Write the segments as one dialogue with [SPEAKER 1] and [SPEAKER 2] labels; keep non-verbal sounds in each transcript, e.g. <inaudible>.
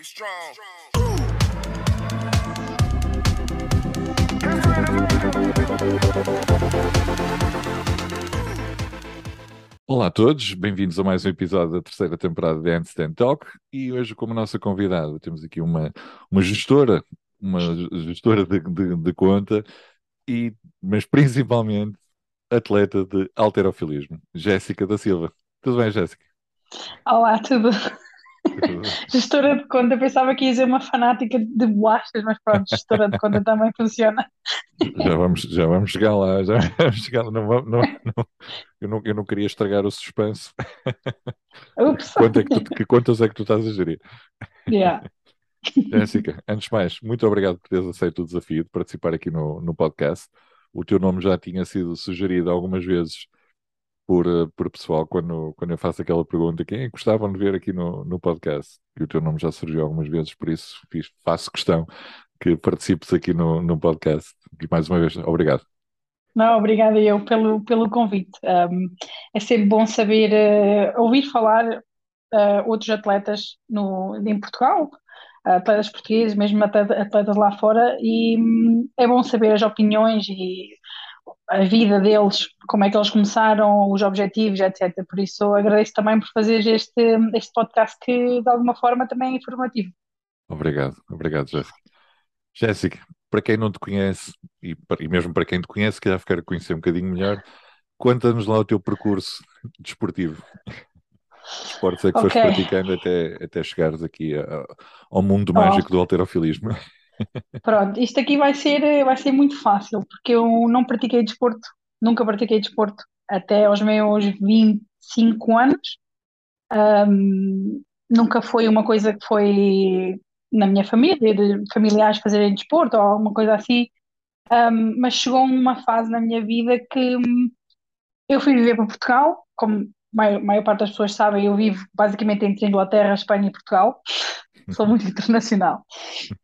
[SPEAKER 1] Be strong.
[SPEAKER 2] Olá a todos, bem-vindos a mais um episódio da terceira temporada de Handstand Talk e hoje como nossa convidada temos aqui uma, uma gestora, uma gestora de, de, de conta, e, mas principalmente atleta de alterofilismo, Jéssica da Silva. Tudo bem, Jéssica?
[SPEAKER 3] Olá, tudo. <laughs> Gestora de conta, pensava que ia ser uma fanática de bolachas, mas pronto, gestora de conta também funciona.
[SPEAKER 2] Já vamos, já vamos chegar lá, já vamos chegar lá. Não, não, não, eu, não, eu não queria estragar o suspense.
[SPEAKER 3] Ups.
[SPEAKER 2] Quanto é que, tu- que contas é que tu estás a gerir?
[SPEAKER 3] Yeah.
[SPEAKER 2] Jéssica, antes de mais, muito obrigado por teres aceito o desafio de participar aqui no, no podcast. O teu nome já tinha sido sugerido algumas vezes por, eh, por pessoal quando, quando eu faço aquela pergunta: quem é que gostavam de ver aqui no, no podcast? E o teu nome já surgiu algumas vezes, por isso fiz- faço questão que participes aqui no, no podcast. E mais uma vez, obrigado.
[SPEAKER 3] Não, obrigada eu pelo, pelo convite. Um, é sempre bom saber, eh, ouvir falar eh, outros atletas no, em Portugal, atletas portugueses, mesmo atleta- atletas lá fora, e hum, é bom saber as opiniões e a vida deles, como é que eles começaram, os objetivos, etc. Por isso agradeço também por fazer este, este podcast que de alguma forma também é informativo.
[SPEAKER 2] Obrigado, obrigado, Jéssica. Jéssica, para quem não te conhece, e, e mesmo para quem te conhece, que já ficar a conhecer um bocadinho melhor, conta-nos lá o teu percurso desportivo. Esportes é que foste
[SPEAKER 3] Ok.
[SPEAKER 2] praticando até, até chegares aqui a- ao mundo
[SPEAKER 3] Oh.
[SPEAKER 2] mágico do alterofilismo.
[SPEAKER 3] Pronto, isto aqui vai ser, vai ser muito fácil, porque eu não pratiquei desporto, nunca pratiquei desporto até aos meus 25 anos. Ahm, nunca foi uma coisa que foi na minha família, de familiares fazerem desporto ou alguma coisa assim. Ahm, mas chegou uma fase na minha vida que hum, eu fui viver para Portugal, como a maior, maior parte das pessoas sabem, eu vivo basicamente entre Inglaterra, Espanha e Portugal. Sou muito internacional.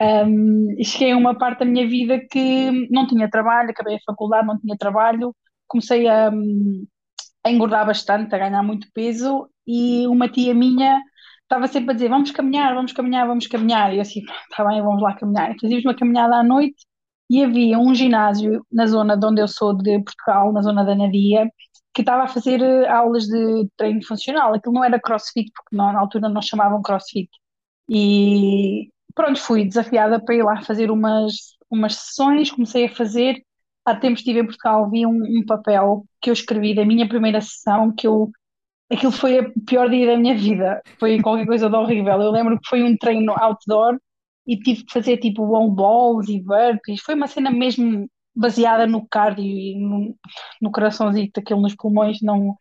[SPEAKER 3] Um, e cheguei a uma parte da minha vida que não tinha trabalho, acabei a faculdade, não tinha trabalho, comecei a, hum, a engordar bastante, a ganhar muito peso, e uma tia minha estava sempre a dizer: Vamos caminhar, vamos caminhar, vamos caminhar. E eu assim, está bem, vamos lá caminhar. E fazíamos uma caminhada à noite e havia um ginásio na zona de onde eu sou de Portugal, na zona da Nadia, que estava a fazer eh, aulas de treino funcional. Aquilo não era crossfit, porque na na altura não chamavam crossfit. E pronto, fui desafiada para ir lá fazer umas, umas sessões, comecei a fazer. Há tempos estive em Portugal, vi um, um papel que eu escrevi da minha primeira sessão, que eu, aquilo foi o pior dia da minha vida, foi qualquer coisa de horrível. Eu lembro que foi um treino outdoor e tive que fazer tipo wall balls e burpees, foi uma cena mesmo baseada no cardio e no, no coraçãozinho, aquilo nos pulmões, não...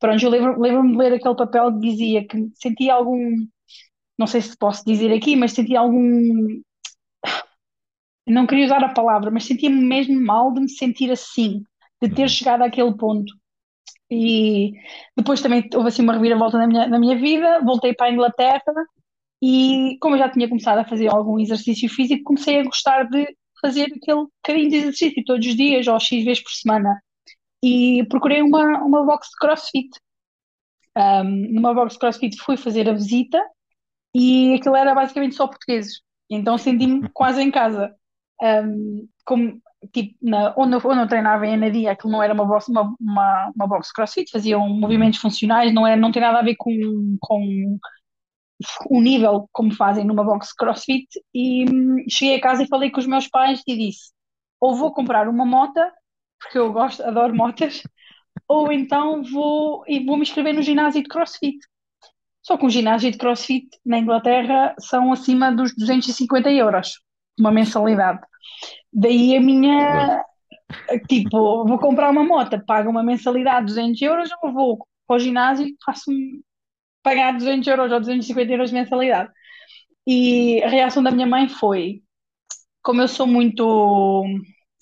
[SPEAKER 3] Pronto, eu lembro- lembro-me de ler aquele papel que dizia que sentia algum não sei se posso dizer aqui, mas sentia algum. Não queria usar a palavra, mas sentia-me mesmo mal de me sentir assim, de ter
[SPEAKER 2] Uhum.
[SPEAKER 3] chegado àquele ponto. E depois também houve assim uma reviravolta na minha, na minha vida, voltei para a Inglaterra e, como eu já tinha começado a fazer algum exercício físico, comecei a gostar de fazer aquele bocadinho de exercício todos os dias ou X vezes por semana. E procurei uma, uma box de CrossFit. Um, numa box de CrossFit fui fazer a visita e aquilo era basicamente só portugueses. Então senti-me <laughs> quase em casa. Um, como, tipo, na, onde, eu, onde eu treinava em Anadia, aquilo não era uma box, uma, uma, uma box crossfit, faziam movimentos funcionais, não, é, não tem nada a ver com, com o nível como fazem numa box crossfit. E hum, cheguei a casa e falei com os meus pais e disse: ou vou comprar uma mota, porque eu gosto, adoro motas, <laughs> ou então vou, e vou me inscrever no ginásio de crossfit. Só que um ginásio de CrossFit na Inglaterra são acima dos 250 euros, uma mensalidade. Daí a minha, tipo, vou comprar uma moto, pago uma mensalidade de 200 euros, ou vou para o ginásio e faço-me pagar 200 euros ou 250 euros de mensalidade. E a reação da minha mãe foi, como eu sou muito,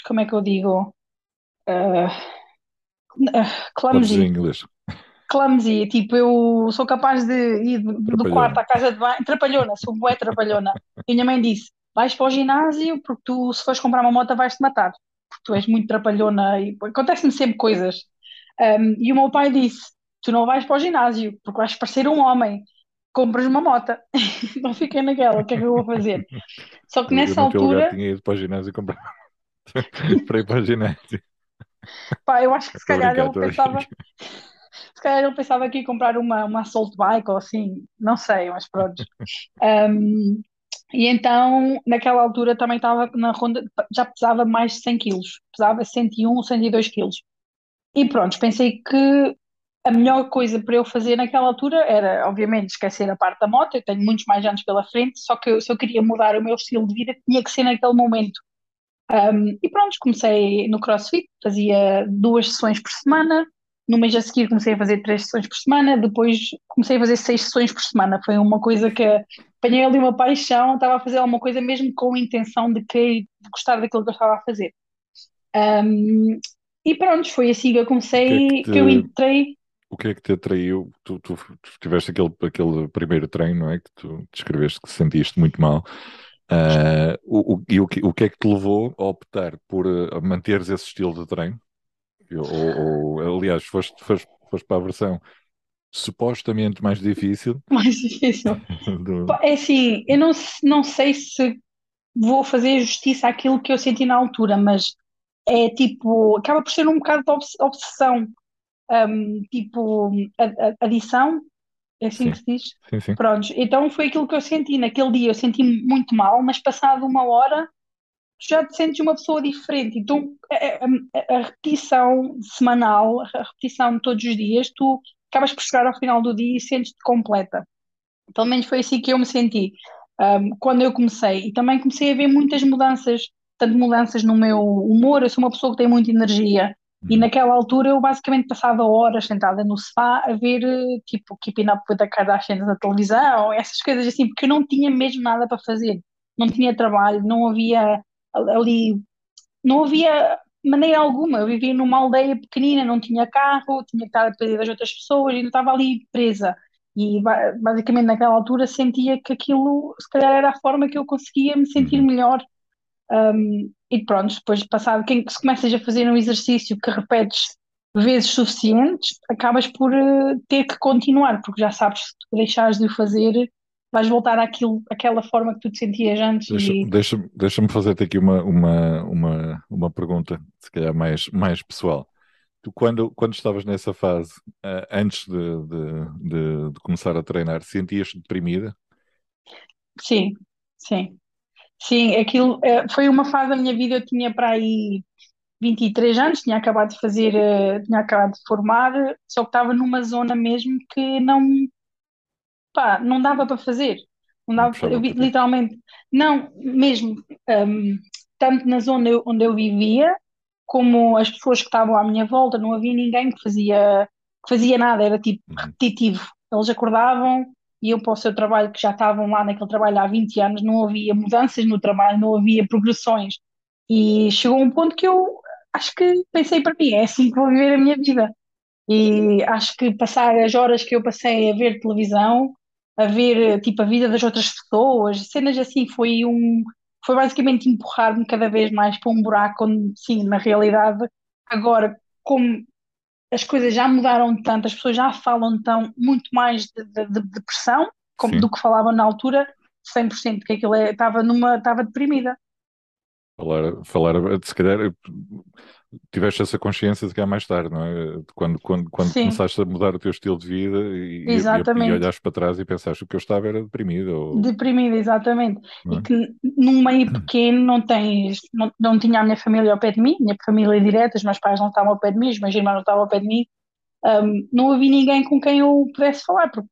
[SPEAKER 3] como é que eu digo, uh, uh,
[SPEAKER 2] Clubes em
[SPEAKER 3] clumsy,
[SPEAKER 2] inglês.
[SPEAKER 3] Clumsy, tipo, eu sou capaz de ir do, quarto à casa de banho, trapalhona, sou bué trapalhona. E a minha mãe disse, vais para o ginásio porque tu, se fores comprar uma moto, vais-te matar, porque tu és muito trapalhona e acontecem sempre coisas. Um, e o meu pai disse, tu não vais para o ginásio porque vais parecer um homem. compras uma moto. <laughs> Não fiquei naquela, o que é que eu vou fazer? <laughs> Só que
[SPEAKER 2] Eu, eu
[SPEAKER 3] nessa altura,
[SPEAKER 2] tinha ido para o ginásio comprar <laughs> para ir para o ginásio.
[SPEAKER 3] pá, eu acho que se calhar ele pensava. Se calhar ele pensava ia comprar uma, uma assault bike ou assim, não sei, mas pronto. <laughs> Um, e então, naquela altura também estava na ronda, já pesava mais de 100 quilos, pesava 101, 102 quilos. E pronto, pensei que a melhor coisa para eu fazer naquela altura era, obviamente, esquecer a parte da moto. Eu tenho muitos mais anos pela frente, só que eu- se eu queria mudar o meu estilo de vida, tinha que ser naquele momento. Um, e pronto, comecei no CrossFit, fazia duas sessões por semana. No mês a seguir comecei a fazer três sessões por semana, depois comecei a fazer seis sessões por semana. Foi uma coisa que apanhei ali uma paixão, estava a fazer alguma coisa mesmo com a intenção de querer de gostar daquilo que eu estava a fazer. Um, e pronto, foi assim que eu
[SPEAKER 2] O que é que
[SPEAKER 3] comecei,
[SPEAKER 2] te,
[SPEAKER 3] que eu entrei.
[SPEAKER 2] o que é que te atraiu? Tu, tu, tu tiveste aquele, aquele primeiro treino, não é? Que tu descreveste que sentiste muito mal. Ah, o, o, e o, que, o que é que te levou a optar por ah, manteres esse estilo de treino? Ou, ou, aliás, foste, foste, foste para a versão supostamente mais difícil <laughs>
[SPEAKER 3] Mais difícil. <laughs>
[SPEAKER 2] do...
[SPEAKER 3] É assim, eu não, não sei se vou fazer justiça àquilo que eu senti na altura, mas é tipo, acaba por ser um bocado de obs- obsessão, um, tipo, adição, é assim que
[SPEAKER 2] Sim,
[SPEAKER 3] se diz?
[SPEAKER 2] sim, sim.
[SPEAKER 3] Prontos, então foi aquilo que eu senti naquele dia, eu senti muito mal, mas passado uma hora já te sentes uma pessoa diferente, então a, a- a repetição semanal, a repetição de todos os dias, tu acabas por chegar ao final do dia e sentes-te completa. Pelo menos foi assim que eu me senti, um, quando eu comecei. E também comecei a ver muitas mudanças, tanto mudanças no meu humor. Eu sou uma pessoa que tem muita energia. E
[SPEAKER 2] Uhum.
[SPEAKER 3] naquela altura eu basicamente passava horas sentada no sofá a ver tipo Keeping Up with the Kardashians na televisão, essas coisas assim, porque eu não tinha mesmo nada para fazer. Não tinha trabalho, não havia ali, não havia maneira alguma. Eu vivia numa aldeia pequenina, não tinha carro, tinha que estar a depender das outras pessoas, ainda estava ali presa. E ba- basicamente naquela altura sentia que aquilo, se calhar, era a forma que eu conseguia me sentir
[SPEAKER 2] Uhum.
[SPEAKER 3] melhor. Um, e pronto, depois de passado, quem, se começas a fazer um exercício que repetes vezes suficientes, acabas por eh, ter que continuar, porque já sabes que se deixares de o fazer, vais voltar àquilo, àquela forma que tu te sentias antes
[SPEAKER 2] Deixa,
[SPEAKER 3] e
[SPEAKER 2] deixa, deixa-me fazer-te aqui uma, uma, uma, uma pergunta, se calhar mais, mais pessoal. Tu, quando, quando estavas nessa fase, ah, antes de, de, de, de começar a treinar, sentias-te deprimida?
[SPEAKER 3] sim, sim. Sim, aquilo eh, foi uma fase da minha vida, eu tinha para aí 23 anos, tinha acabado de fazer, eh, tinha acabado de formar, só que estava numa zona mesmo que não, pá, não dava para fazer. Não
[SPEAKER 2] Não
[SPEAKER 3] dava, para- eu literalmente, não, mesmo, hum, tanto na zona eu- onde eu vivia, como as pessoas que estavam à minha volta, não havia ninguém que fazia, que fazia nada, era tipo
[SPEAKER 2] Uhum.
[SPEAKER 3] repetitivo. Eles acordavam, iam para o seu trabalho, que já estavam lá naquele trabalho há 20 anos, não havia mudanças no trabalho, não havia progressões. E chegou um ponto que eu acho que pensei para mim, é assim que vou viver a minha vida. E acho que passar as horas que eu passei a ver televisão, a ver tipo a vida das outras pessoas, cenas assim, foi um, foi basicamente empurrar-me cada vez mais para um buraco onde, sim, na realidade, agora, como as coisas já mudaram tanto, as pessoas já falam tão muito mais de, de, de depressão como, do que falavam na altura, 100% que aquilo é, estava numa, estava deprimida.
[SPEAKER 2] falar, falar, se calhar tiveste essa consciência de cá mais tarde, não é? Quando, quando, quando
[SPEAKER 3] Sim,
[SPEAKER 2] começaste a mudar o teu estilo de vida e, e, e, olhaste para trás e pensaste que eu estava era deprimido, ou,
[SPEAKER 3] Deprimida, exatamente.
[SPEAKER 2] não
[SPEAKER 3] E
[SPEAKER 2] é?
[SPEAKER 3] que num meio pequeno não tens, não, não tinha a minha família ao pé de mim, minha família direta, os meus pais não estavam ao pé de mim, os meus irmãos não estavam ao pé de mim, Ahm, não havia ninguém com quem eu pudesse falar, porque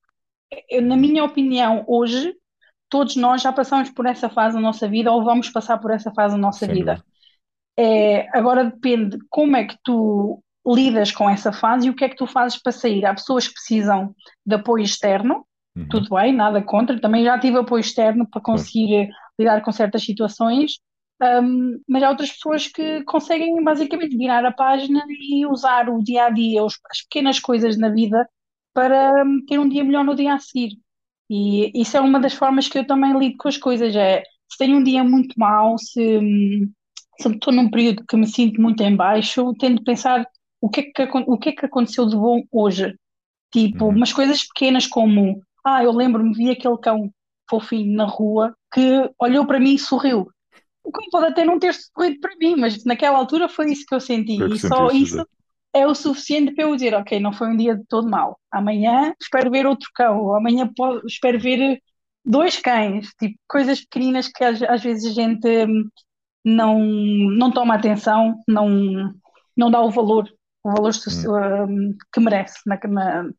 [SPEAKER 3] eu, na minha opinião, hoje, todos nós já passamos por essa fase da nossa vida ou vamos passar por essa fase da nossa
[SPEAKER 2] Sem
[SPEAKER 3] vida.
[SPEAKER 2] dúvida.
[SPEAKER 3] É, agora depende como é que tu lidas com essa fase e o que é que tu fazes para sair. Há pessoas que precisam de apoio externo,
[SPEAKER 2] Uhum.
[SPEAKER 3] tudo bem, nada contra. Também já tive apoio externo para conseguir eh, lidar com certas situações, Ahm, mas há outras pessoas que conseguem basicamente virar a página e usar o dia a dia, as pequenas coisas na vida para hum, ter um dia melhor no dia a seguir. E isso é uma das formas que eu também lido com as coisas. É, se tenho um dia muito mau, se, hum, se estou num período que me sinto muito em baixo, tento pensar o que é que, o que é que aconteceu de bom hoje. Tipo,
[SPEAKER 2] Uhum.
[SPEAKER 3] umas coisas pequenas como, Ah, eu lembro-me, vi aquele cão fofinho na rua que olhou para mim e sorriu. O cão pode até não ter sorrido para mim, mas naquela altura foi isso que eu senti. E só isso é o suficiente para eu dizer, ok, não foi um dia de todo mau. Amanhã espero ver outro cão, ou amanhã espero ver dois cães, tipo, coisas pequeninas que às, às vezes a gente hum, não, não toma atenção, não, não dá o valor, o valor
[SPEAKER 2] Hum.
[SPEAKER 3] que merece. Na, na-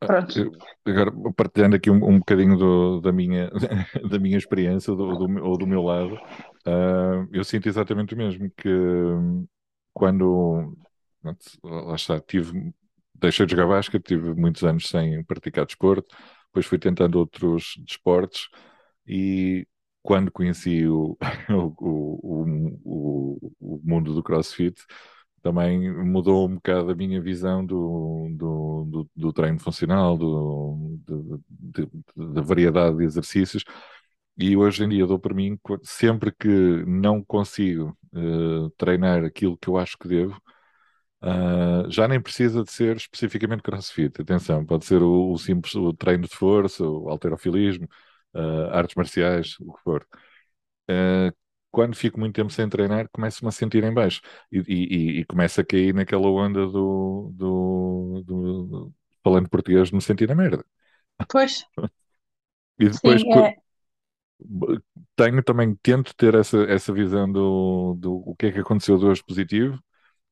[SPEAKER 3] pronto.
[SPEAKER 2] eu- Agora, partilhando aqui um, um bocadinho do- da minha, <laughs> da minha experiência do, do, ou do meu lado, ah, eu sinto exatamente o mesmo, que hum, quando, lá está, tive, deixei de jogar basquete, tive muitos anos sem praticar desporto, depois fui tentando outros desportos e quando conheci <laughs> o, o, o, o, mundo do CrossFit, também mudou um bocado a minha visão do, do, do, do treino funcional, do, da variedade de exercícios. E hoje em dia dou para mim, sempre que não consigo eh, treinar aquilo que eu acho que devo, ah, já nem precisa de ser especificamente CrossFit. Atenção, pode ser o, o simples o treino de força, o halterofilismo, ah, artes marciais, o que for. Ah, quando fico muito tempo sem treinar, começo-me a sentir em baixo e, e, e começo a cair naquela onda do, do, do- do- falando português, me sentir na merda.
[SPEAKER 3] Pois, <laughs>
[SPEAKER 2] E depois
[SPEAKER 3] sim, é,
[SPEAKER 2] tenho também, tento ter essa, essa visão do, do o que é que aconteceu de hoje positivo,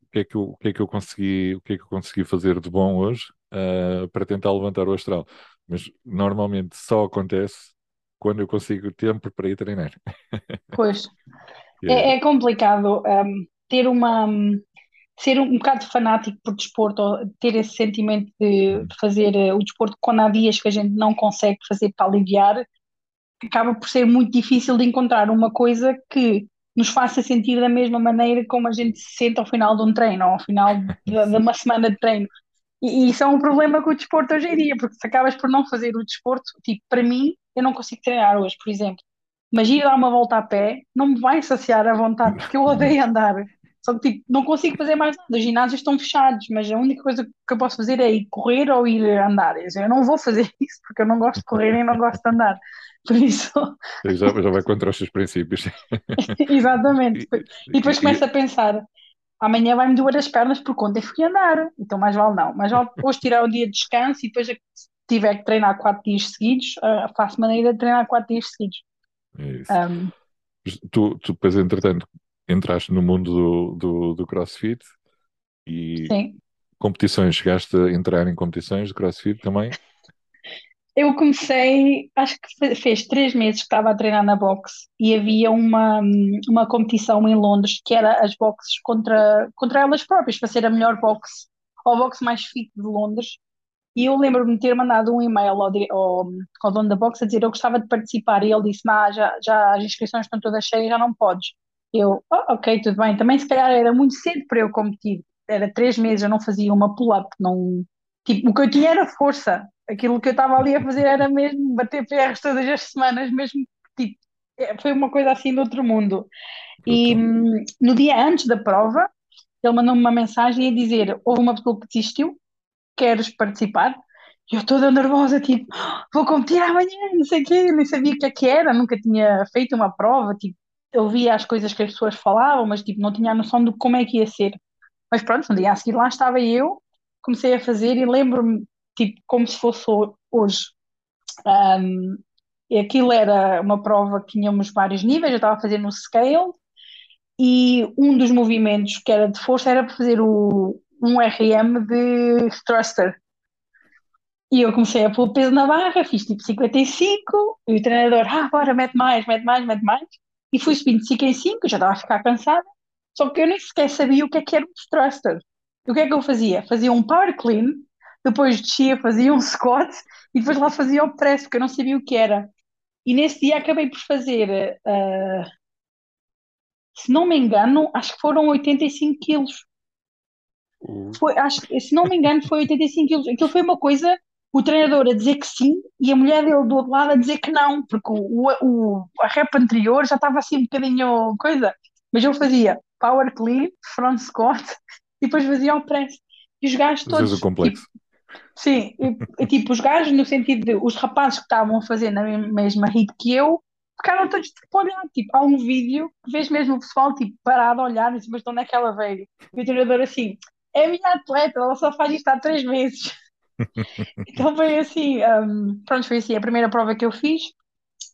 [SPEAKER 2] o que é que eu, o que é que eu consegui, o que é que eu consegui fazer de bom hoje, ah, para tentar levantar o astral. Mas normalmente só acontece quando eu consigo tempo para ir treinar.
[SPEAKER 3] pois. <laughs>
[SPEAKER 2] É-
[SPEAKER 3] É, é complicado, hum, ter uma, hum, ser um bocado fanático por desporto, ou ter esse sentimento de
[SPEAKER 2] Hum.
[SPEAKER 3] fazer eh, o desporto quando há dias que a gente não consegue fazer para aliviar, acaba por ser muito difícil de encontrar uma coisa que nos faça sentir da mesma maneira como a gente se sente ao final de um treino, ou ao final <laughs> de, de uma semana de treino. E, e isso é um problema com o desporto hoje em dia, porque se acabas por não fazer o desporto, tipo, para mim, eu não consigo treinar hoje, por exemplo. Mas ir dar uma volta a pé não me vai saciar a vontade, porque eu odeio andar. Só que tipo, não consigo fazer mais nada. Os ginásios estão fechados, mas a única coisa que eu posso fazer é ir correr ou ir andar. Eu não vou fazer <laughs> isso porque eu não gosto de correr e não gosto de andar. Por isso,
[SPEAKER 2] já, já vai contra os seus princípios. <laughs>
[SPEAKER 3] exatamente.
[SPEAKER 2] E,
[SPEAKER 3] E depois começo a pensar, amanhã vai-me doer as pernas porque ontem fui andar. Então mais vale não. Mais vale hoje tirar um dia de descanso e depois se tiver que treinar quatro dias seguidos, ah, faço maneira de treinar quatro dias seguidos.
[SPEAKER 2] é isso.
[SPEAKER 3] Ahm,
[SPEAKER 2] Tu, tu depois, entretanto, entraste no mundo do, do, do CrossFit e
[SPEAKER 3] sim.
[SPEAKER 2] competições, chegaste a entrar em competições de CrossFit também?
[SPEAKER 3] Eu comecei, acho que fe- fez três meses que estava a treinar na boxe e havia uma, uma competição em Londres que era as boxes contra, contra elas próprias, para ser a melhor boxe, ou a boxe mais fit de Londres. E eu lembro-me de ter mandado um e-mail ao, ao, ao dono da boxe a dizer eu gostava de participar e ele disse, mas já, já as inscrições estão todas cheias, já não podes. Eu, "Oh, ok, tudo bem. Também se calhar era muito cedo para eu competir. Era três meses, eu não fazia uma pull-up, não... Tipo, o que eu tinha era força. Aquilo que eu estava ali a fazer era mesmo bater PRs todas as semanas, mesmo, tipo, é, foi uma coisa assim de outro mundo. E hum, no dia antes da prova, ele mandou-me uma mensagem a dizer, houve uma pessoa que desistiu, queres participar? E eu toda nervosa, tipo, "Ah, vou competir amanhã, não sei o quê, nem sabia o que é que era, nunca tinha feito uma prova, tipo, eu via as coisas que as pessoas falavam, mas tipo, não tinha a noção de como é que ia ser. Mas pronto, no dia a seguir lá estava eu, comecei a fazer e lembro-me, tipo, como se fosse ho- hoje. Um, e aquilo era uma prova que tínhamos vários níveis, eu estava a fazer no scale, e um dos movimentos que era de força era para fazer o, um RM de thruster. E eu comecei a pôr peso na barra, fiz tipo 55, e o treinador, ah, bora, mete mais, mete mais, mete mais. E fui subindo de 5 em 5, já estava a ficar cansada, só que eu nem sequer sabia o que é que era um thruster. E o que é que eu fazia? Fazia um power clean, depois descia, fazia um <laughs> squat, e depois lá fazia o press, porque eu não sabia o que era. E nesse dia acabei por fazer, ah, se não me engano, acho que foram 85 quilos.
[SPEAKER 2] O-
[SPEAKER 3] Foi, acho se não me engano, foi 85 quilos. Aquilo foi uma coisa, o treinador a dizer que sim e a mulher dele do outro lado a dizer que não, porque o, o, a rep anterior já estava assim um bocadinho coisa. Mas eu fazia power clean, front squat e depois fazia o press. E os gajos todos,
[SPEAKER 2] o complexo.
[SPEAKER 3] tipo, Sim, e, tipo, os gajos, no sentido de os rapazes que estavam a fazer na mesma hit que eu, ficaram todos tipo a olhar. Tipo, há um vídeo que vês mesmo o pessoal tipo, parado a olhar, mas estão naquela velha. E o treinador assim, é a minha atleta, ela só faz isto há três meses. <laughs> então foi assim, um, pronto, foi assim a primeira prova que eu fiz.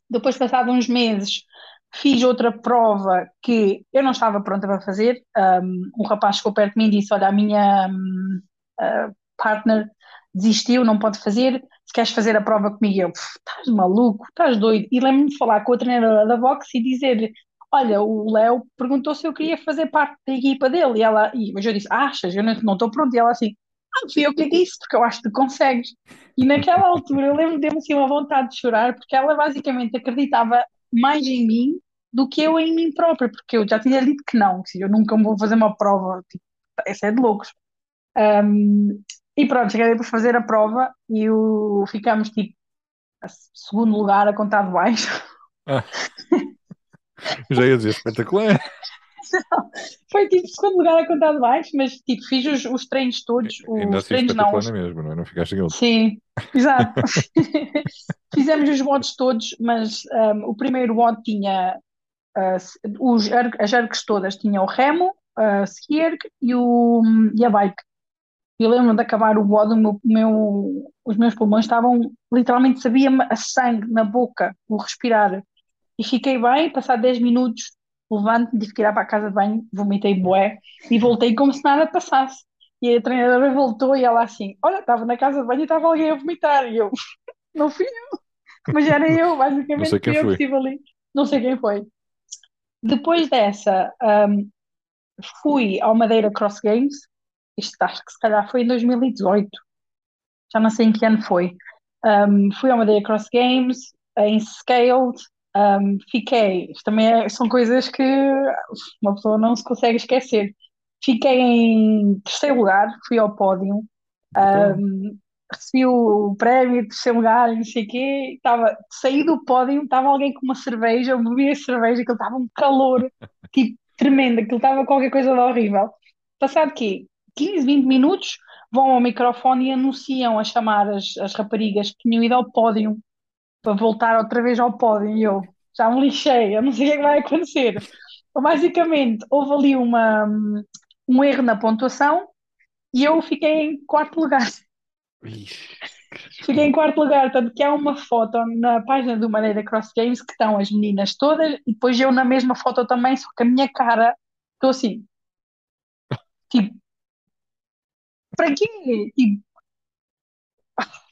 [SPEAKER 3] Depois, passado uns meses, fiz outra prova que eu não estava pronta para fazer. Um, um rapaz chegou perto de mim e disse: Olha, a minha um, uh, partner desistiu, não pode fazer. Se queres fazer a prova comigo, eu, estás maluco, estás doido. E lembro-me de falar com a treinadora da boxe e dizer Olha, o Léo perguntou se eu queria fazer parte da equipa dele. E ela, e, mas eu disse: Achas? Eu não estou pronto. E ela assim: Ah, fui eu que disse, porque eu acho que consegues. E naquela altura eu lembro de assim uma vontade de chorar, porque ela basicamente acreditava mais em mim do que eu em mim própria, porque eu já tinha dito que não, que eu nunca vou fazer uma prova, tipo, essa é de loucos. Um, e pronto, cheguei para fazer a prova e o, ficamos tipo a segundo lugar a contar de baixo. Ah. <laughs>
[SPEAKER 2] Já ia dizer espetacular.
[SPEAKER 3] Não, foi tipo segundo lugar a contar de baixo, mas tipo fiz os, os treinos todos.
[SPEAKER 2] Ainda
[SPEAKER 3] os
[SPEAKER 2] assim
[SPEAKER 3] treinos
[SPEAKER 2] não. Os... mesmo, não é? Não ficaste
[SPEAKER 3] Sim, exato. <laughs> <laughs> Fizemos os votos todos, mas um, o primeiro voto tinha uh, os, as ergs todas tinham o remo, a ski erg e, o, e a bike. Eu lembro de acabar o bode, meu, meu, os meus pulmões estavam, literalmente sabia-me a sangue na boca, o respirar. E fiquei bem, passado 10 minutos, levanto-me, tive que ir para a casa de banho, vomitei bué e voltei como se nada passasse. E a treinadora voltou e ela assim, olha, estava na casa de banho e estava alguém a vomitar. E eu, <laughs> não fui eu, mas era eu, basicamente, não sei quem eu foi. que estive ali. Não sei quem foi. Depois dessa, um, fui ao Madeira Cross Games, isto acho que se calhar foi em 2018, já não sei em que ano foi. Um, fui ao Madeira Cross Games, em Scaled, um, fiquei, isto também é, são coisas que uma pessoa não se consegue esquecer. Fiquei em terceiro lugar, fui ao pódio, um, recebi o prémio de terceiro lugar, não sei o quê, estava, saí do pódio, estava alguém com uma cerveja, eu bebi a cerveja, aquilo estava um calor, <laughs> tipo, tremendo, aquilo estava qualquer coisa de horrível. Passado quê? 15, 20 minutos, vão ao microfone e anunciam a chamar as, as raparigas que tinham ido ao pódio para voltar outra vez ao pódio e eu já me lixei, eu não sei o que, é que vai acontecer. Então, basicamente, houve ali uma, um erro na pontuação e eu fiquei em quarto lugar. Fiquei em quarto lugar, tanto que há uma foto na página do Madeira Cross Games que estão as meninas todas e depois eu na mesma foto também, só que a minha cara, estou assim, tipo, para quê? Tipo,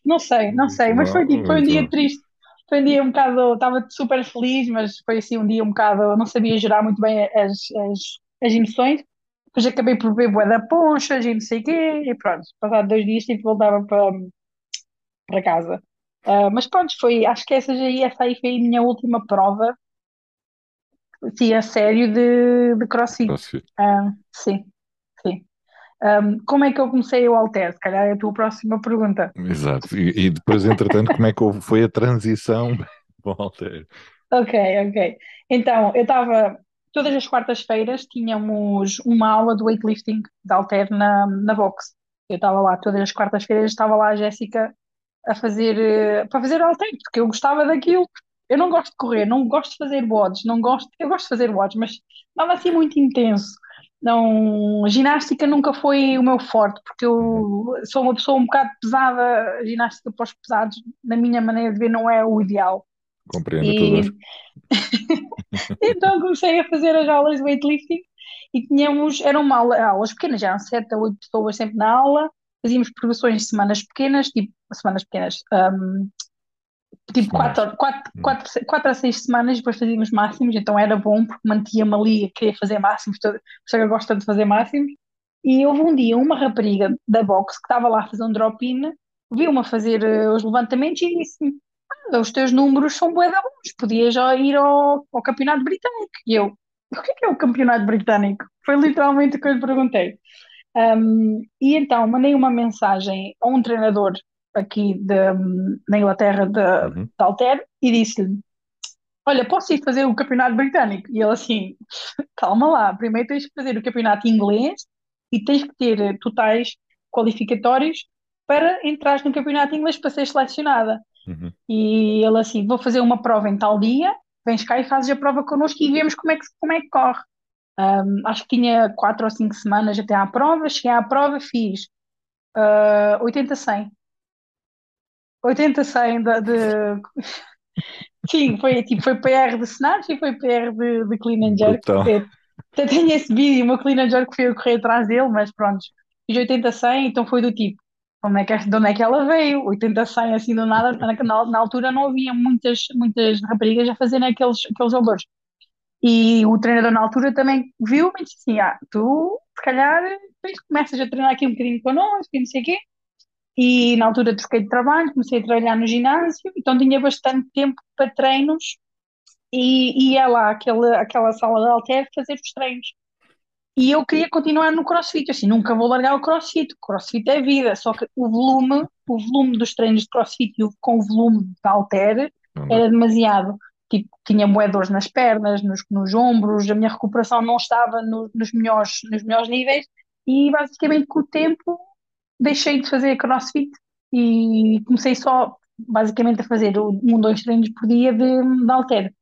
[SPEAKER 3] não sei, não sei, mas foi, tipo, foi um dia triste. Foi um dia um bocado, estava super feliz, mas foi assim um dia um bocado, não sabia gerar muito bem as, as, as emoções. Depois acabei por beber bué da ponchas e não sei o quê, e pronto, passado dois dias tipo, voltava para, para casa. Uh, mas pronto, foi, acho que essa, aí, essa aí foi a minha última prova, sim, a sério de, de crossfit. crossfit. Uh, sim, sim. Um, como é que eu comecei o Alter? Se calhar é a tua próxima pergunta.
[SPEAKER 2] Exato. E, e depois, entretanto, como é que foi a transição <laughs> para o Alter?
[SPEAKER 3] Ok, ok. Então, eu estava. Todas as quartas-feiras tínhamos uma aula de weightlifting de Alter na, na box. Eu estava lá todas as quartas-feiras, estava lá a Jéssica a fazer, eh, para fazer Alter, porque eu gostava daquilo. Eu não gosto de correr, não gosto de fazer WODs, não gosto, eu gosto de fazer WODs, mas estava assim muito intenso não, ginástica nunca foi o meu forte, porque eu sou uma pessoa um bocado pesada, ginástica para os pesados, na minha maneira de ver, não é o ideal.
[SPEAKER 2] Compreendo e... tudo. <laughs>
[SPEAKER 3] então comecei a fazer as aulas de weightlifting e tínhamos, eram uma aula, aulas pequenas, já eram sete a oito pessoas sempre na aula, fazíamos progressões de semanas pequenas, tipo, semanas pequenas, um, tipo quatro, quatro, hum. quatro, quatro a seis semanas depois fazíamos máximos, então era bom porque mantia-me ali a querer fazer máximos, por isso eu gosto tanto de fazer máximos. E houve um dia uma rapariga da box que estava lá a fazer um drop-in, viu-me a fazer uh, os levantamentos e disse-me: ah, Os teus números são bué da bons, podias já ir ao, ao campeonato britânico. E eu: O que é que é o campeonato britânico? Foi literalmente o que eu lhe perguntei. Um, e então mandei uma mensagem a um treinador aqui de, na Inglaterra de, uhum. de Alter e disse-lhe: Olha, posso ir fazer o campeonato britânico? E ele assim: Calma lá, primeiro tens que fazer o campeonato inglês e tens que ter totais qualificatórios para entrar no campeonato inglês para ser selecionada.
[SPEAKER 2] Uhum.
[SPEAKER 3] E ele assim, vou fazer uma prova em tal dia, vens cá e fazes a prova connosco e vemos como é que, como é que corre. Um, acho que tinha quatro ou cinco semanas até à prova, cheguei à prova, fiz uh, 80-100. 80-100 de, de... Sim, foi, tipo, foi PR de Snatch e foi PR de, de Clean and Jerk.
[SPEAKER 2] Brutal.
[SPEAKER 3] Até tenho esse vídeo, o meu Clean and Jerk foi eu correr atrás dele, mas pronto, fiz 80-100, então foi do tipo, onde é que, de onde é que ela veio? 80-100 assim do nada, na, na, altura não havia muitas, muitas raparigas a fazerem aqueles, aqueles valores. E o treinador na altura também viu-me e disse assim, ah, tu se calhar depois começas a treinar aqui um bocadinho connosco e não sei o quê. E na altura troquei de trabalho, comecei a trabalhar no ginásio, então tinha bastante tempo para treinos e ia lá àquela, àquela sala de halter fazer os treinos. E eu queria continuar no crossfit, assim, nunca vou largar o crossfit, o crossfit é vida, só que o volume, o volume dos treinos de crossfit com o volume de halter era demasiado. Tipo, tinha moedores nas pernas, nos, nos ombros, a minha recuperação não estava no, nos, melhores, nos melhores níveis e basicamente com o tempo deixei de fazer crossfit e comecei só basicamente a fazer um, dois treinos por dia de, de halter.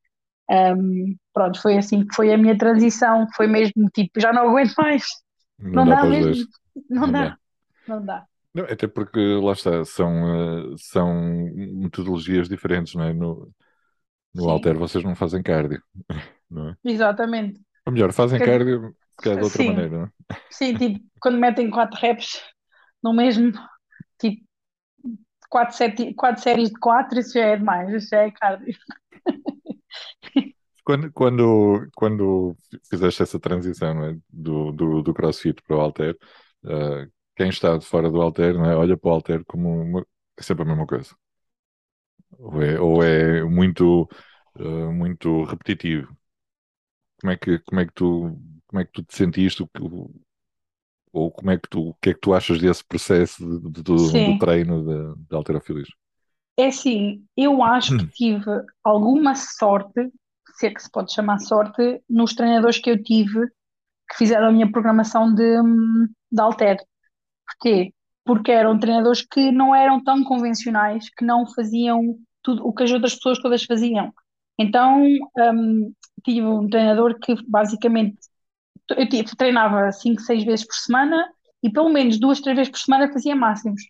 [SPEAKER 3] Um, pronto, foi assim que foi a minha transição, foi mesmo tipo, já não aguento mais,
[SPEAKER 2] Não
[SPEAKER 3] não
[SPEAKER 2] dá
[SPEAKER 3] dá mesmo,
[SPEAKER 2] dois.
[SPEAKER 3] não
[SPEAKER 2] Não
[SPEAKER 3] dá,
[SPEAKER 2] dá.
[SPEAKER 3] não dá.
[SPEAKER 2] Não, até porque lá está, são, eh, são metodologias diferentes, não é? No, no
[SPEAKER 3] Sim,
[SPEAKER 2] halter vocês não fazem cardio, <laughs> não é?
[SPEAKER 3] exatamente.
[SPEAKER 2] Ou melhor, fazem cardio, se calhar de outra
[SPEAKER 3] sim,
[SPEAKER 2] maneira, não é?
[SPEAKER 3] sim, tipo, quando metem quatro reps no mesmo, tipo, quatro, sete, quatro séries de quatro, isso já é demais, isso já é cardio. <laughs>
[SPEAKER 2] Quando, quando, quando fizeste essa transição, é? Do, do, do CrossFit para o halter, eh, quem está de fora do halter, não é? Olha para o halter como uma- é sempre a mesma coisa. Ou é, ou é muito, eh, muito repetitivo. Como é que, como é que tu, como é que tu te sentiste? Ou como é que tu, o que é que tu achas desse processo de- de- do, treino de, de halterofilismo?
[SPEAKER 3] é assim, eu acho que tive alguma sorte, se é que se pode chamar sorte, nos treinadores que eu tive que fizeram a minha programação de, hum, de halter. Porquê? Porque eram treinadores que não eram tão convencionais, que não faziam tudo o que as outras pessoas todas faziam. Então, hum, tive um treinador que basicamente eu tive- treinava 5, 6 vezes por semana e pelo menos duas, três vezes por semana fazia máximos.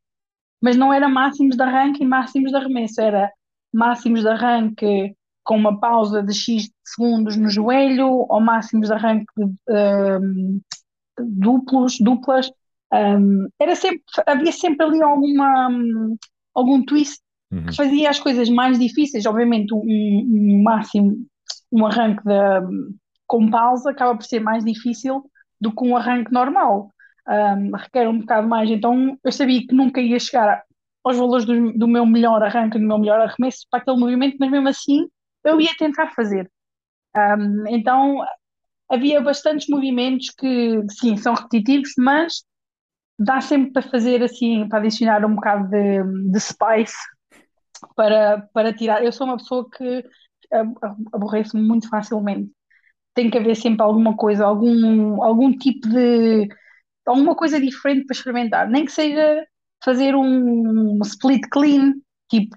[SPEAKER 3] Mas não era máximos de arranque e máximos de arremesso, era máximos de arranque com uma pausa de X segundos no joelho, ou máximos de arranque hum, duplos, duplas. Hum, era sempre, havia sempre ali alguma, hum, algum twist
[SPEAKER 2] Uhum.
[SPEAKER 3] que fazia as coisas mais difíceis. Obviamente, um, um máximo, um arranque de- com pausa acaba por ser mais difícil do que um arranque normal. Um, requer um bocado mais. Então, eu sabia que nunca ia chegar aos valores do, do meu melhor arranque, do meu melhor arremesso para aquele movimento, mas mesmo assim eu ia tentar fazer. Um, então, havia bastantes movimentos que, sim, são repetitivos, mas dá sempre para fazer assim, para adicionar um bocado de, de spice para, para tirar. Eu sou uma pessoa que ab- aborreço muito facilmente. Tem que haver sempre alguma coisa, algum, algum tipo de. alguma coisa diferente para experimentar. Nem que seja fazer um split clean, tipo,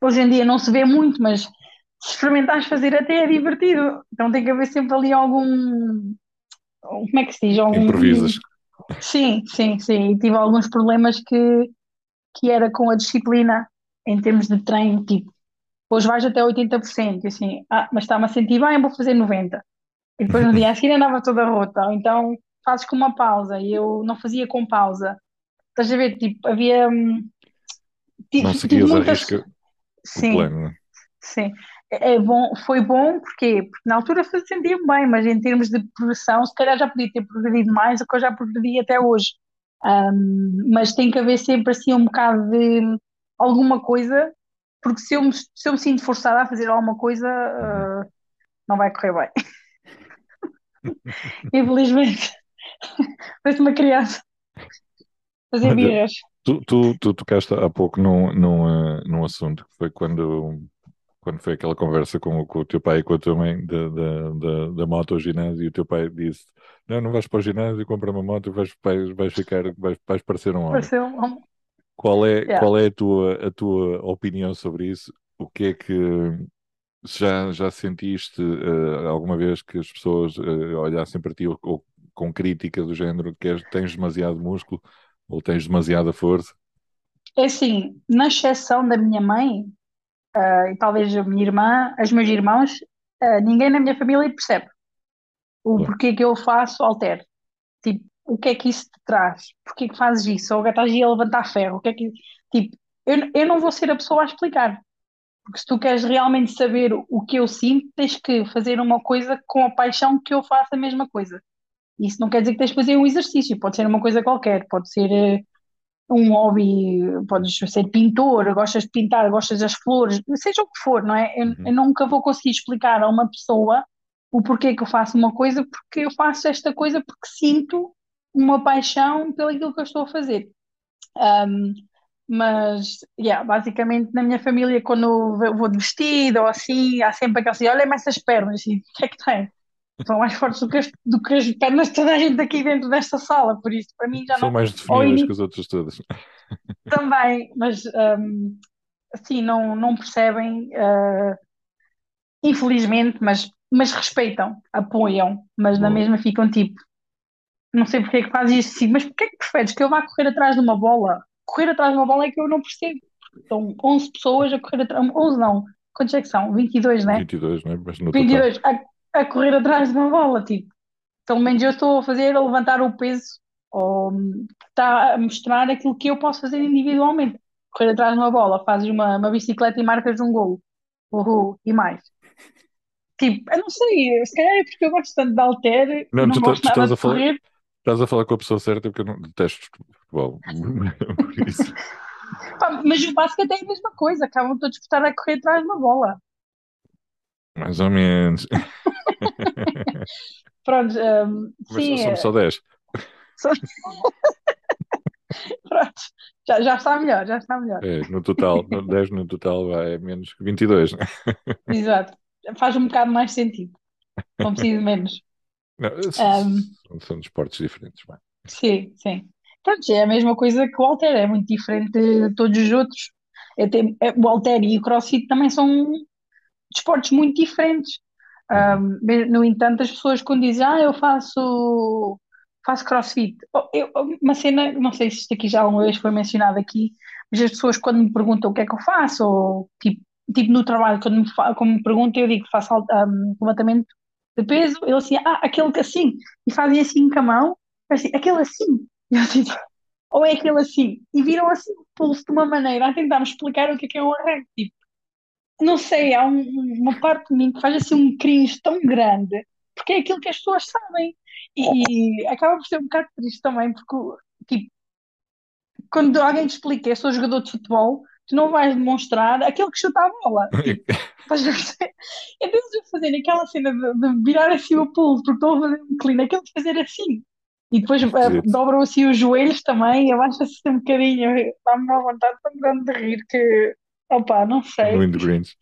[SPEAKER 3] hoje em dia não se vê muito, mas se experimentares fazer até é divertido. Então tem que haver sempre ali algum. Como é que se diz? Algum.
[SPEAKER 2] Improvisas.
[SPEAKER 3] Sim, sim, sim. E tive alguns problemas que, que era com a disciplina em termos de treino, tipo, hoje vais até 80%, e assim, ah, mas está-me a sentir bem, vou fazer 90%. E depois no dia a seguir andava toda rota, ou então fazes com uma pausa, e eu não fazia com pausa. Estás a ver, tipo, havia, hum,
[SPEAKER 2] Não seguias à
[SPEAKER 3] muitas,
[SPEAKER 2] risca o
[SPEAKER 3] sim,
[SPEAKER 2] plano, é?
[SPEAKER 3] sim. É é bom, foi bom porque, porque na altura sentia-me bem, mas em termos de progressão, se calhar já podia ter progredido mais do que eu já progredi até hoje. Hum, mas tem que haver sempre assim um bocado de alguma coisa, porque se eu me, se eu me sinto forçada a fazer alguma coisa, uh, não vai correr bem. <laughs> Infelizmente, parece uma criança fazer birras.
[SPEAKER 2] tu, tu, tu tocaste há pouco num, num, eh, num assunto que foi quando, quando foi aquela conversa com, o- com o teu pai e com a tua mãe da, da, da, da moto ao ginásio e o teu pai disse: Não, não vais para o ginásio, compra uma moto, vais, vais, vais ficar, vais, vais parecer um homem.
[SPEAKER 3] Pareceu um-
[SPEAKER 2] Qual é,
[SPEAKER 3] Yeah.
[SPEAKER 2] qual é a tua, a tua opinião sobre isso? O que é que já, já sentiste eh, alguma vez que as pessoas eh, olhassem para ti ou, ou com crítica do género que és- tens demasiado músculo ou tens demasiada força?
[SPEAKER 3] É assim, na exceção da minha mãe, ah, e talvez a minha irmã, os meus irmãos, ninguém na minha família percebe o porquê que eu faço altero. Tipo, o que é que isso te traz? Porquê que fazes isso? Ou estás aí a levantar ferro? O que é que... Tipo, eu, eu não vou ser a pessoa a explicar. Porque se tu queres realmente saber o que eu sinto, tens que fazer uma coisa com a paixão que eu faço a mesma coisa. Isso não quer dizer que tens de fazer um exercício, pode ser uma coisa qualquer, pode ser eh, um hobby, podes ser pintor, gostas de pintar, gostas das flores, seja o que for, não é? Eu,
[SPEAKER 2] Uhum.
[SPEAKER 3] eu nunca vou conseguir explicar a uma pessoa o porquê que eu faço uma coisa, porque eu faço esta coisa porque sinto uma paixão pelo aquilo que eu estou a fazer. Um, mas, yeah, basicamente, na minha família, quando eu vou de vestido ou assim, há sempre aquela assim: olha-me essas pernas, assim, o que é que tem? São mais fortes do que, as, do que as pernas de toda a gente aqui dentro desta sala, por isso, para mim, já
[SPEAKER 2] São
[SPEAKER 3] não.
[SPEAKER 2] mais
[SPEAKER 3] Ou
[SPEAKER 2] definidas
[SPEAKER 3] ini-
[SPEAKER 2] que as outras todas. <laughs>
[SPEAKER 3] também, mas um, assim, não, não percebem, uh, infelizmente, mas, mas respeitam, apoiam, mas na mesma ficam tipo, não sei porque é que fazes isso assim, mas porque é que preferes que eu vá correr atrás de uma bola? Correr atrás de uma bola é que eu não percebo. Estão 11 pessoas a correr atrás, 11 não, quantos é que são? 22, né?
[SPEAKER 2] 22, né? Mas no total.
[SPEAKER 3] 22 a, a correr atrás de uma bola, tipo, pelo menos eu estou a fazer, a levantar o peso, ou está a mostrar aquilo que eu posso fazer individualmente. Correr atrás de uma bola, fazes uma, uma bicicleta e marcas um golo, uhul, e mais. Tipo, eu não sei, se calhar é porque eu gosto tanto de halter,
[SPEAKER 2] Não,
[SPEAKER 3] não
[SPEAKER 2] tu,
[SPEAKER 3] gosto
[SPEAKER 2] tu
[SPEAKER 3] nada
[SPEAKER 2] estás a falar,
[SPEAKER 3] correr,
[SPEAKER 2] estás a falar com a pessoa certa porque eu não detesto futebol. <laughs> Por isso.
[SPEAKER 3] Mas o basquete é a mesma coisa, acabam todos por estar a correr atrás de uma bola.
[SPEAKER 2] Mais ou menos. <laughs>
[SPEAKER 3] Pronto, hum,
[SPEAKER 2] Mas
[SPEAKER 3] sim,
[SPEAKER 2] somos só 10.
[SPEAKER 3] só- <laughs> pronto, já, já está melhor, já está melhor.
[SPEAKER 2] É, no total, no 10 no total vai é menos que 22. né?
[SPEAKER 3] Exato, faz um bocado mais sentido, não preciso menos.
[SPEAKER 2] Não, são, são desportos diferentes. vai.
[SPEAKER 3] Sim, sim. Pronto, é a mesma coisa que o halter, é muito diferente de todos os outros. É é- o halter e o crossfit também são desportos muito diferentes. Um, mas, no entanto, as pessoas quando dizem, ah, eu faço, faço crossfit, Oh, eu- uma cena, não sei se isto aqui já alguma vez foi mencionado aqui, mas as pessoas quando me perguntam o que é que eu faço, ou tipo, tipo no trabalho, quando me, quando me perguntam, eu digo que faço um, levantamento de peso, ele assim, ah, aquele que assim, e fazem assim com a mão, assim, aquele assim, e eu ou é aquele assim, e viram assim o pulso de uma maneira a tentar-me explicar o que é que é um arranque, tipo, não sei, há um- uma parte de mim que faz assim um cringe tão grande, porque é aquilo que as pessoas sabem. E, e acaba por ser um bocado triste também, porque, tipo, quando alguém te explica, eu sou jogador de futebol, tu não vais demonstrar aquele que chuta a bola. <laughs> Estás a perceber? A fazerem aquela cena de, de virar assim o pulo, porque estão a fazer um clean, aquele de fazer assim. E depois
[SPEAKER 2] Esquisito.
[SPEAKER 3] dobram assim os joelhos também, abaixa-se um bocadinho, dá-me uma vontade tão grande de rir que, opá, não sei.
[SPEAKER 2] Muito grinch.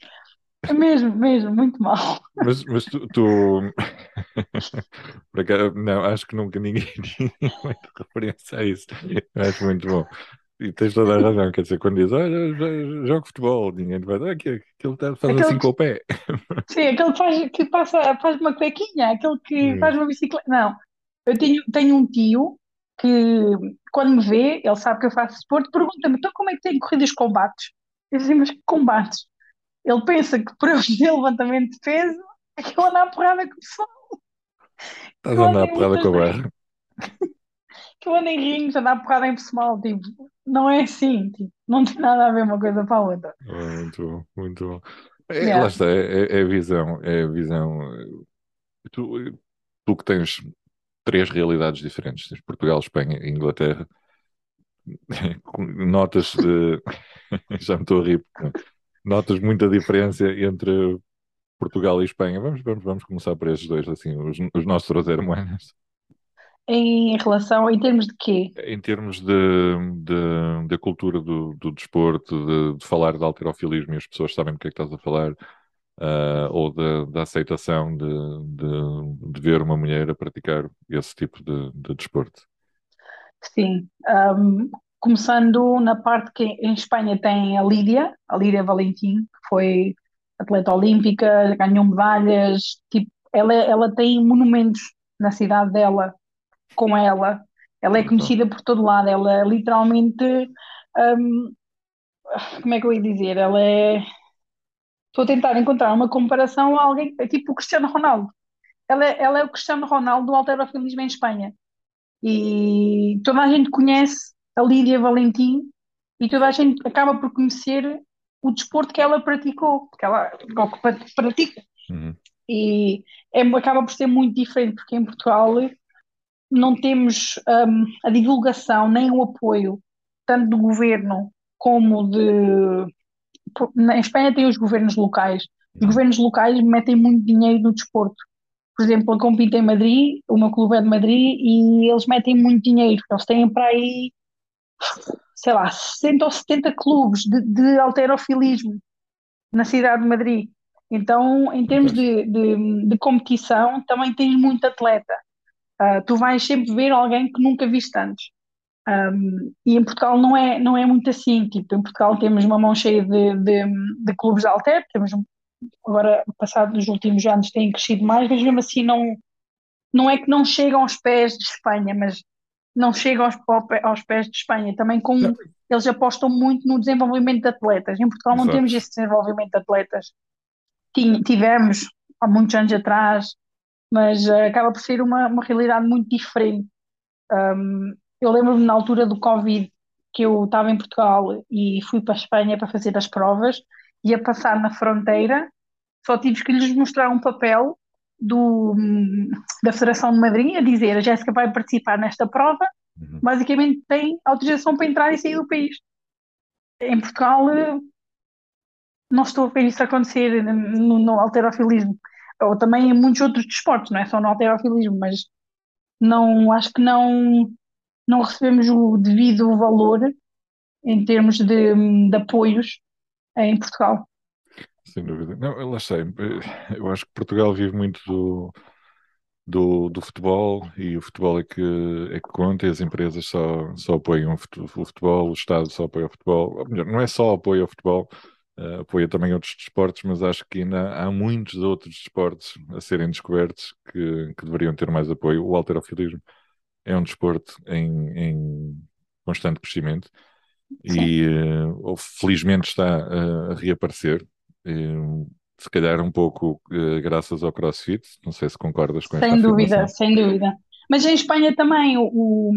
[SPEAKER 3] É mesmo, mesmo, muito mal.
[SPEAKER 2] Mas, mas tu, tu... <laughs> Não, acho que nunca ninguém <laughs> tinha feito referência a isso. Eu Acho muito bom. E tens toda a razão, quer dizer, quando diz, jo- jogo futebol, ninguém vai ah, que aquele tá- faz
[SPEAKER 3] Aquele
[SPEAKER 2] assim
[SPEAKER 3] que-
[SPEAKER 2] com o pé.
[SPEAKER 3] Sim, aquele que faz, que passa, faz uma cuequinha, aquele que
[SPEAKER 2] Hum.
[SPEAKER 3] faz uma bicicleta. Não, eu tenho, tenho um tio que, quando me vê, ele sabe que eu faço desporto, pergunta-me, então como é que tem corrido os combates? Eu digo, mas que combates? Ele pensa que por eu <laughs> fazer levantamento de peso, é que eu ando à porrada com o pessoal,
[SPEAKER 2] Estás a andar
[SPEAKER 3] andei
[SPEAKER 2] porrada com
[SPEAKER 3] vezes.
[SPEAKER 2] barra. <laughs>
[SPEAKER 3] que eu ando em rings, ando à porrada em pessoal, tipo, não é assim, tipo, não tem nada a ver uma coisa para a outra.
[SPEAKER 2] Muito bom, muito bom. É,
[SPEAKER 3] Yeah.
[SPEAKER 2] Lá está, é, é- é a visão, é a visão. eh, Tu, tu que tens três realidades diferentes, tens Portugal, Espanha e Inglaterra, <laughs> notas de. <laughs> Já me estou a rir, porque notas muita diferença entre Portugal e Espanha. Vamos, vamos, vamos começar por esses dois, assim, os, os nossos hermanos.
[SPEAKER 3] Em relação, em termos de quê?
[SPEAKER 2] Em termos de, da cultura do, do desporto, de, de falar de alterofilismo e as pessoas sabem do que é que estás a falar, ah, ou da aceitação de, de, de ver uma mulher a praticar esse tipo de, de desporto.
[SPEAKER 3] Sim, hum, começando na parte que em Espanha tem a Lídia, a Lídia Valentim, que foi atleta olímpica, ganhou medalhas, tipo, ela, ela tem monumentos na cidade dela com ela. Ela é conhecida por todo lado, ela é literalmente, hum, como é que eu ia dizer? Ela é. Estou a tentar encontrar uma comparação a alguém, é tipo o Cristiano Ronaldo. Ela é, ela é o Cristiano Ronaldo do alterofilismo em Espanha. E toda a gente conhece a Lídia Valentim e toda a gente acaba por conhecer o desporto que ela praticou, que ela ou que pratica.
[SPEAKER 2] Uhum.
[SPEAKER 3] E é, acaba por ser muito diferente, porque em Portugal não temos um, a divulgação nem o apoio, tanto do governo como de. Na Espanha tem os governos locais. Os governos locais metem muito dinheiro no desporto. Por exemplo, eu compito em Madrid, o meu clube é de Madrid, e eles metem muito dinheiro. Eles têm para aí, sei lá, 60 ou 70 clubes de, de alterofilismo na cidade de Madrid. Então, em termos de, de, de competição, também tens muito atleta. Uh, tu vais sempre ver alguém que nunca viste antes. Um, e em Portugal não é, não é muito assim. Tipo, em Portugal temos uma mão cheia de, de, de clubes de alter, temos agora, passado nos últimos anos, têm crescido mais, mas mesmo assim não, não é que não chegam aos pés de Espanha, mas não chegam aos, aos pés de Espanha. Também com, eles apostam muito no desenvolvimento de atletas. Em Portugal não Exato. temos esse desenvolvimento de atletas. Tivemos há muitos anos atrás, mas uh, acaba por ser uma, uma realidade muito diferente. Um, eu lembro-me na altura do Covid que eu estava em Portugal e fui para a Espanha para fazer as provas, ia passar na fronteira, só tive que lhes mostrar um papel do, da Federação de Madrid a dizer a Jéssica vai participar nesta prova, uhum. basicamente tem autorização para entrar e sair do país. Em Portugal não estou a ver isso acontecer no, no alterofilismo, ou também em muitos outros desportos, não é só no alterofilismo, mas não, acho que não, não recebemos o devido valor em termos de, de apoios em Portugal.
[SPEAKER 2] Sem dúvida. Não, eu sei. Eu acho que Portugal vive muito do, do, do futebol e o futebol é que, é que conta e as empresas só, só apoiam o futebol, o Estado só apoia o futebol. Ou melhor, não é só apoio ao futebol, uh, apoia também outros desportos, mas acho que ainda há muitos outros desportos a serem descobertos que, que deveriam ter mais apoio. O alterofilismo é um desporto em, em constante crescimento Sim. e uh, felizmente está a reaparecer. Uh, se calhar um pouco uh, graças ao CrossFit, não sei se concordas com
[SPEAKER 3] sem dúvida, sem dúvida. Mas em Espanha também, o,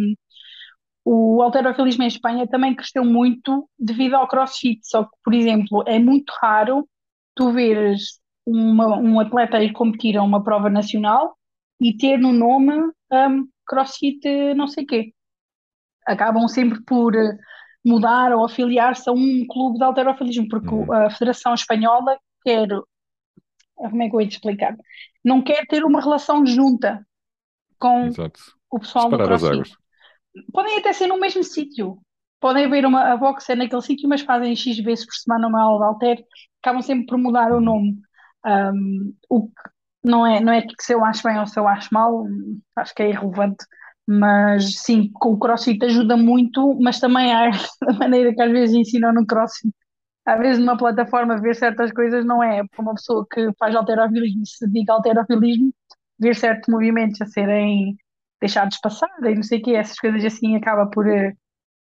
[SPEAKER 3] o alterofilismo em Espanha também cresceu muito devido ao CrossFit, só que, por exemplo, é muito raro tu veres uma, um atleta ir competir a uma prova nacional e ter no nome um, CrossFit não sei quê. Acabam sempre por eh, mudar ou afiliar-se a um clube de alterofilismo, porque uhum. a Federação Espanhola quer, como é que eu ia te explicar? Não quer ter uma relação junta com Exato. o pessoal Separar do CrossFit. Podem até ser no mesmo sítio. Podem haver uma a boxe é naquele sítio, mas fazem X vezes por semana uma aula de alter, acabam sempre por mudar o nome. Um, o que não é, não é que se eu acho bem ou se eu acho mal, acho que é irrelevante, mas sim, o CrossFit ajuda muito, mas também há <laughs> a maneira que às vezes ensinam no CrossFit. Às vezes numa plataforma ver certas coisas não é para uma pessoa que faz alterofilismo, se ao alterofilismo, ver certos movimentos a serem deixados passar e não sei o que, essas coisas assim acaba por uh,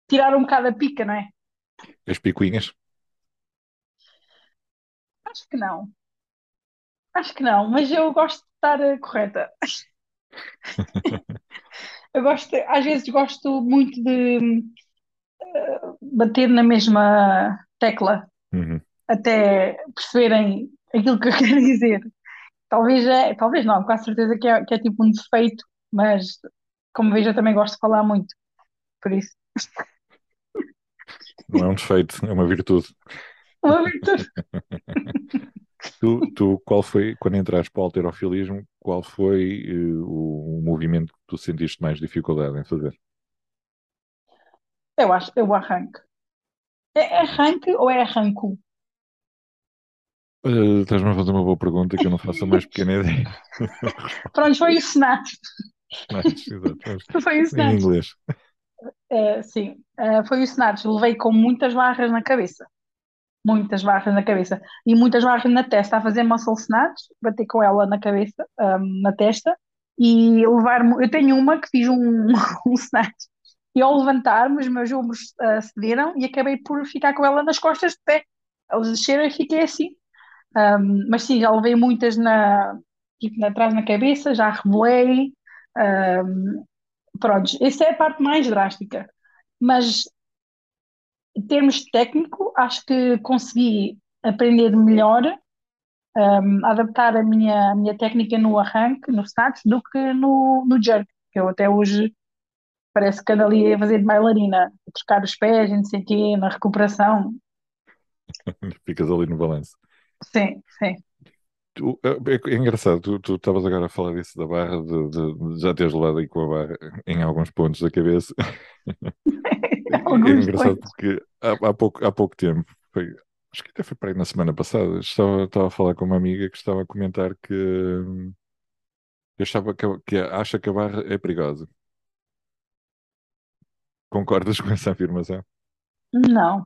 [SPEAKER 3] tirar um bocado a pica, não é?
[SPEAKER 2] As picuinhas?
[SPEAKER 3] Acho que não. Acho que não, mas eu gosto de estar uh, correta. <laughs> eu gosto, às vezes gosto muito de uh, bater na mesma tecla
[SPEAKER 2] uhum.
[SPEAKER 3] até perceberem aquilo que eu <laughs> quero dizer. Talvez é, talvez não, com certeza que é, que é tipo um defeito, mas como vejo, eu também gosto de falar muito, por isso.
[SPEAKER 2] Não é um defeito, é uma virtude.
[SPEAKER 3] Uma virtude.
[SPEAKER 2] Tu, tu, qual foi, quando entraste para o alterofilismo, qual foi uh, o, o, movimento que tu sentiste mais dificuldade em fazer?
[SPEAKER 3] Eu acho, eu arranque. É arranque ou é arranco?
[SPEAKER 2] Uh, Estás-me a fazer uma boa pergunta que eu não faço a mais pequena <laughs> ideia.
[SPEAKER 3] Pronto, foi o Senado.
[SPEAKER 2] Nice, exato. <laughs>
[SPEAKER 3] Foi o
[SPEAKER 2] Em inglês.
[SPEAKER 3] Uh, sim, uh, foi o Snatch. Levei com muitas barras na cabeça. Muitas barras na cabeça. E muitas barras na testa. A fazer muscle snatch, bater com ela na cabeça, um, na testa. E levar-me. Eu tenho uma que fiz um, <laughs> um snatch. E ao levantar-me, os meus ombros uh, cederam e acabei por ficar com ela nas costas de pé. Eles desceram e fiquei assim. Um, mas sim, já levei muitas na, tipo, atrás na cabeça, já rebolei. Um, pronto, essa é a parte mais drástica. Mas em termos técnico, acho que consegui aprender melhor, um, adaptar a minha, a minha técnica no arranque, no snatch, do que no, no jerk, que eu até hoje parece que ando ali a fazer de bailarina, a trocar os pés, não sei o quê, na recuperação. <laughs>
[SPEAKER 2] Ficas ali no balanço.
[SPEAKER 3] Sim, sim.
[SPEAKER 2] Tu, é, é, é engraçado, tu estavas agora a falar disso da barra, de, de, de, já teres levado aí com a barra em alguns pontos da cabeça. <laughs> é engraçado pontos. porque há, há, pouco, há pouco tempo, foi, acho que até foi para aí na semana passada, estava, estava a falar com uma amiga que estava a comentar que, que achava que, que acha que a barra é perigosa. Concordas com essa afirmação?
[SPEAKER 3] Não,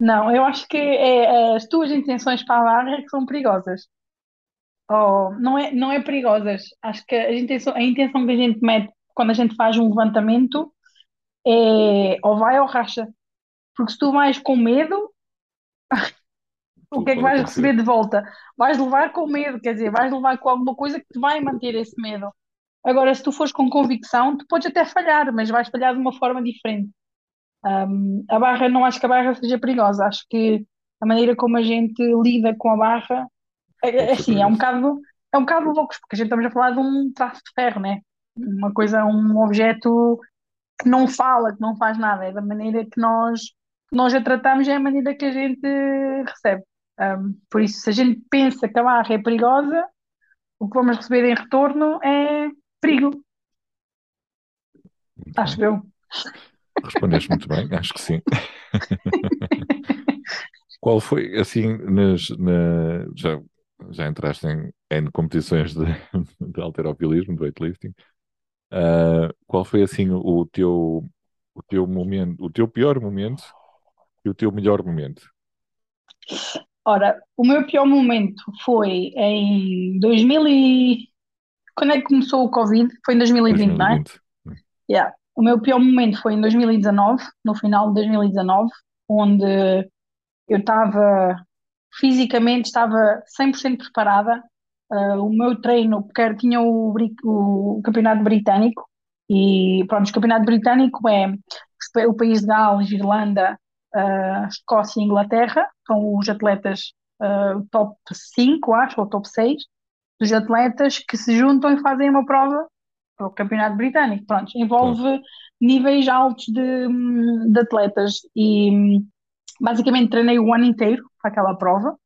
[SPEAKER 3] não, eu acho que é, as tuas intenções para a barra é que são perigosas. Oh, não é, não é perigosas. Acho que a intenção, a intenção que a gente mete quando a gente faz um levantamento é ou vai ou racha. Porque se tu vais com medo, <laughs> o que é que vais receber de volta? Vais levar com medo, quer dizer, vais levar com alguma coisa que te vai manter esse medo. Agora, se tu fores com convicção, tu podes até falhar, mas vais falhar de uma forma diferente. Um, a barra, não acho que a barra seja perigosa, acho que a maneira como a gente lida com a barra é, é assim, é um bocado, é um bocado louco, porque a gente estamos a falar de um traço de ferro, né? Uma coisa, um objeto que não fala, que não faz nada, é da maneira que nós, que nós a tratamos, é a maneira que a gente recebe. Um, por isso, se a gente pensa que a barra é perigosa, o que vamos receber em retorno é perigo. Acho eu.
[SPEAKER 2] Respondeste muito bem, acho que sim. Qual foi, assim, nas, na, já, já entraste em, em competições de, de alterofilismo, de weightlifting, uh, qual foi, assim, o teu, o teu momento, o teu pior momento e o teu melhor momento?
[SPEAKER 3] Ora, o meu pior momento foi em 2000 e... Quando é que começou o Covid? Foi em 2020, 2020. não é? Yeah. O meu pior momento foi em 2019, no final de 2019, onde eu estava fisicamente estava 100% preparada. Uh, o meu treino, porque tinha o, o, campeonato britânico, e pronto, o campeonato britânico é o país de Gales, Irlanda, uh, Escócia e Inglaterra, são os atletas uh, top 5, acho, ou top 6, dos atletas que se juntam e fazem uma prova o campeonato britânico, pronto, envolve claro. níveis altos de, de, atletas e basicamente treinei o ano inteiro para aquela prova.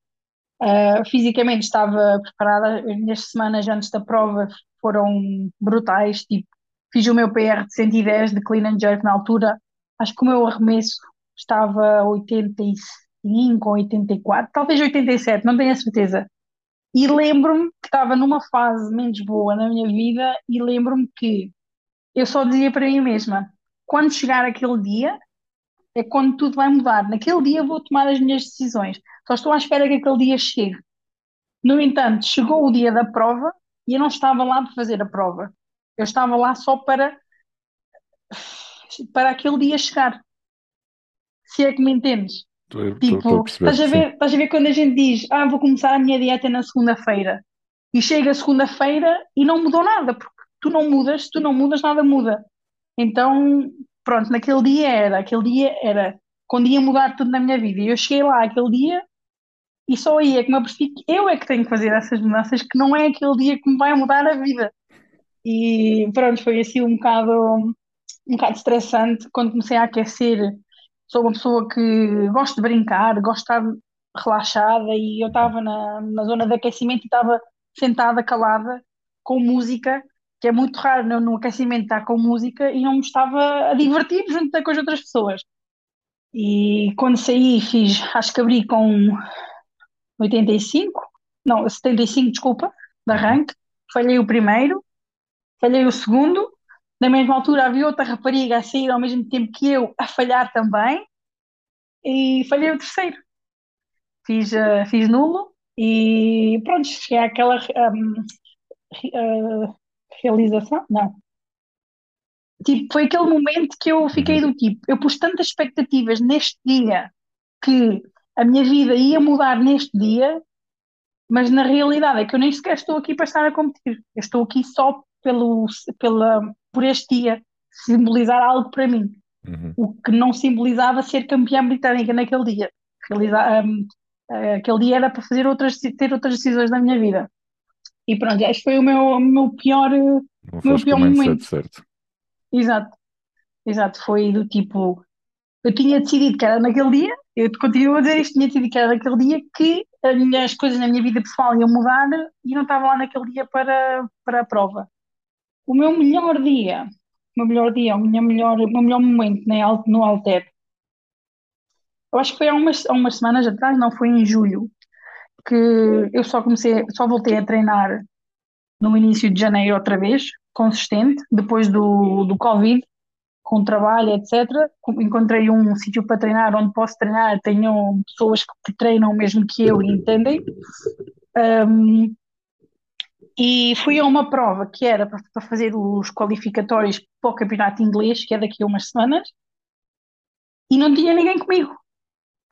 [SPEAKER 3] Uh, fisicamente estava preparada, as minhas semanas antes da prova foram brutais, tipo, fiz o meu PR de 110 de clean and jerk na altura, acho que o meu arremesso estava 85 ou 84, talvez 87, não tenho a certeza. E lembro-me que estava numa fase menos boa na minha vida e lembro-me que eu só dizia para mim mesma: quando chegar aquele dia, é quando tudo vai mudar. Naquele dia vou tomar as minhas decisões. Só estou à espera que aquele dia chegue. No entanto, chegou o dia da prova e eu não estava lá para fazer a prova. Eu estava lá só para para aquele dia chegar. Se é que me entendes? Tô, tipo, tô, tô estás, a ver, estás a ver quando a gente diz, ah, vou começar a minha dieta na segunda-feira. E chega segunda-feira e não mudou nada, porque tu não mudas, tu não mudas, nada muda. Então, pronto, naquele dia era, aquele dia era quando ia mudar tudo na minha vida. E eu cheguei lá aquele dia e só aí é que me apercebi que eu é que tenho que fazer essas mudanças, que não é aquele dia que me vai mudar a vida. E pronto, foi assim um bocado, um bocado estressante quando comecei a aquecer sou uma pessoa que gosto de brincar, gosto de estar relaxada e eu estava na, na zona de aquecimento e estava sentada, calada, com música, que é muito raro no, no aquecimento estar com música e não me estava a divertir junto com as outras pessoas. E quando saí, fiz, acho que abri com 85, não, 75, desculpa, de arranque, falhei o primeiro, falhei o segundo, Na mesma altura havia outra rapariga a sair ao mesmo tempo que eu, a falhar também, e falhei o terceiro. Fiz, uh, fiz nulo e pronto, cheguei àquela um, uh, realização. Não. Tipo, foi aquele momento que eu fiquei do tipo, eu pus tantas expectativas neste dia que a minha vida ia mudar neste dia, mas na realidade é que eu nem sequer estou aqui para estar a competir. Eu estou aqui só pelo, pela, por este dia simbolizar algo para mim,
[SPEAKER 2] Uhum.
[SPEAKER 3] o que não simbolizava ser campeã britânica naquele dia. Realizar, um, aquele dia era para fazer outras, ter outras decisões na minha vida. E pronto, este foi o meu, meu pior,
[SPEAKER 2] Não
[SPEAKER 3] meu pior momento.
[SPEAKER 2] certo.
[SPEAKER 3] Exato, exato. Foi do tipo, eu tinha decidido que era naquele dia, eu continuo a dizer isto, tinha decidido que era naquele dia que as coisas na minha vida pessoal iam mudar e não estava lá naquele dia para, para a prova. O meu melhor dia, o meu melhor dia, o meu melhor, o meu melhor momento no, no Alter, eu acho que foi há umas, há umas semanas atrás, não foi em julho, que eu só comecei, só voltei a treinar no início de janeiro outra vez, consistente, depois do, do Covid, com trabalho, etc. Encontrei um sítio para treinar onde posso treinar, tenho pessoas que treinam mesmo que eu e entendem. Um, e fui a uma prova que era para, fazer os qualificatórios para o campeonato inglês, que é daqui a umas semanas, e não tinha ninguém comigo.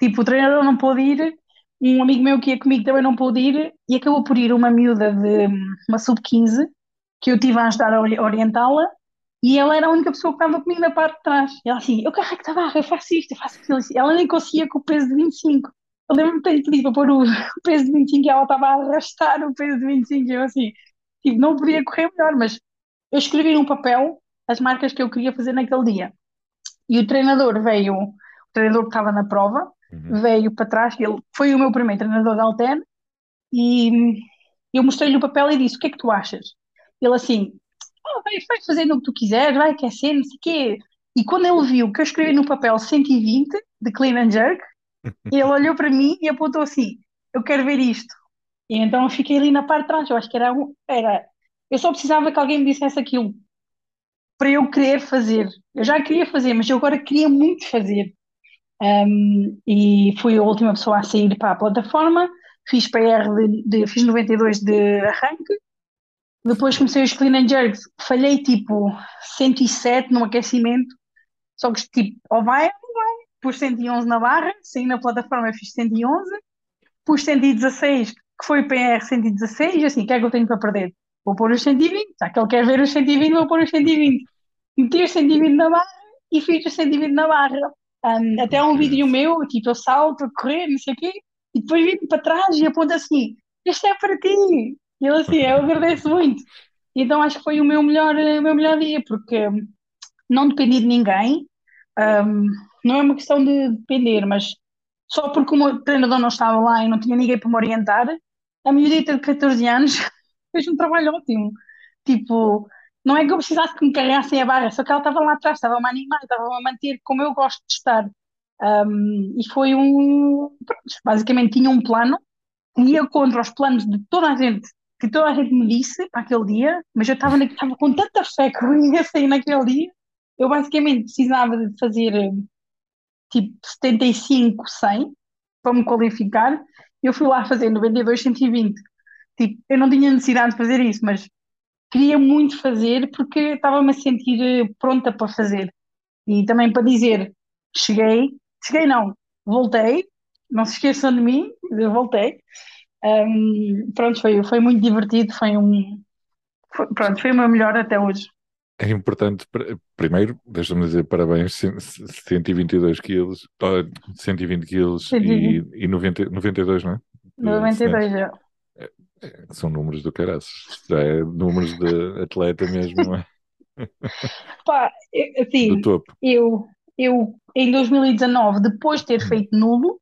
[SPEAKER 3] Tipo, o treinador não pôde ir, um amigo meu que ia comigo também não pôde ir, e acabou por ir uma miúda de uma sub-15, que eu tive a ajudar a orientá-la, e ela era a única pessoa que estava comigo na parte de trás. E ela assim, eu carrego a barra, eu faço isto, eu faço aquilo. Ela nem conseguia com o peso de 25. Eu lembro-me de pedido para pôr <laughs> o, peso de 25 e ela estava a arrastar o peso de 25 e eu assim, tipo, não podia correr melhor, mas eu escrevi num papel as marcas que eu queria fazer naquele dia. E o treinador veio, o treinador que estava na prova,
[SPEAKER 2] Uhum.
[SPEAKER 3] veio para trás, ele foi o meu primeiro treinador de Alten, e eu mostrei-lhe o papel e disse, o que é que tu achas? Ele assim, oh, vai, vai fazendo o que tu quiseres, vai aquecer, não sei o quê. E quando ele viu que eu escrevi no papel 120 de clean and jerk, ele olhou para mim e apontou assim: Eu quero ver isto. E então eu fiquei ali na parte de trás. Eu acho que era, era. Eu só precisava que alguém me dissesse aquilo para eu querer fazer. Eu já queria fazer, mas eu agora queria muito fazer. Um, e fui a última pessoa a sair para a plataforma. Fiz PR de, de fiz 92 de arranque. Depois comecei os clean and jerks. Falhei tipo 107 no aquecimento. Só que tipo, ou vai ou vai. Pus 111 na barra, saí na plataforma fiz 111. Pus 116, que foi PR 116. Assim, o que é que eu tenho para perder? Vou pôr os 120. Já que ele quer ver os 120, vou pôr os 120. Meti os 120 na barra e fiz os 120 na barra. Um, até um vídeo meu, tipo, eu salto a correr, não sei o quê, e depois vim para trás e aponto assim: Isto é para ti. E ele assim, eu agradeço muito. Então acho que foi o meu melhor, o meu melhor dia, porque não dependi de ninguém. Um, não é uma questão de depender, mas só porque o meu treinador não estava lá e não tinha ninguém para me orientar, a miúdita de 14 anos <laughs> fez um trabalho ótimo. Tipo, não é que eu precisasse que me carregassem a barra, só que ela estava lá atrás, estava-me a animar, estava-me a manter como eu gosto de estar. Um, e foi um. Pronto, basicamente tinha um plano, ia contra os planos de toda a gente, que toda a gente me disse para aquele dia, mas eu estava com tanta fé que eu <laughs> ia sair naquele dia. Eu basicamente precisava de fazer tipo 75, 100 para me qualificar. Eu fui lá fazer 92, 120. Tipo, eu não tinha necessidade de fazer isso, mas queria muito fazer porque estava-me a sentir pronta para fazer. E também para dizer, cheguei, cheguei não, voltei, não se esqueçam de mim, eu voltei. Um, pronto, foi, foi muito divertido, foi um. Foi, pronto, foi o meu melhor até hoje.
[SPEAKER 2] É importante, primeiro, deixa-me dizer parabéns, 122 quilos, 120 quilos e, <laughs> e 90, 92, não é?
[SPEAKER 3] 92, já.
[SPEAKER 2] É, é, são números do caraças, já é números de atleta mesmo, não é? <laughs>
[SPEAKER 3] Pá, assim,
[SPEAKER 2] do topo.
[SPEAKER 3] Eu, eu em 2019, depois de ter feito nulo,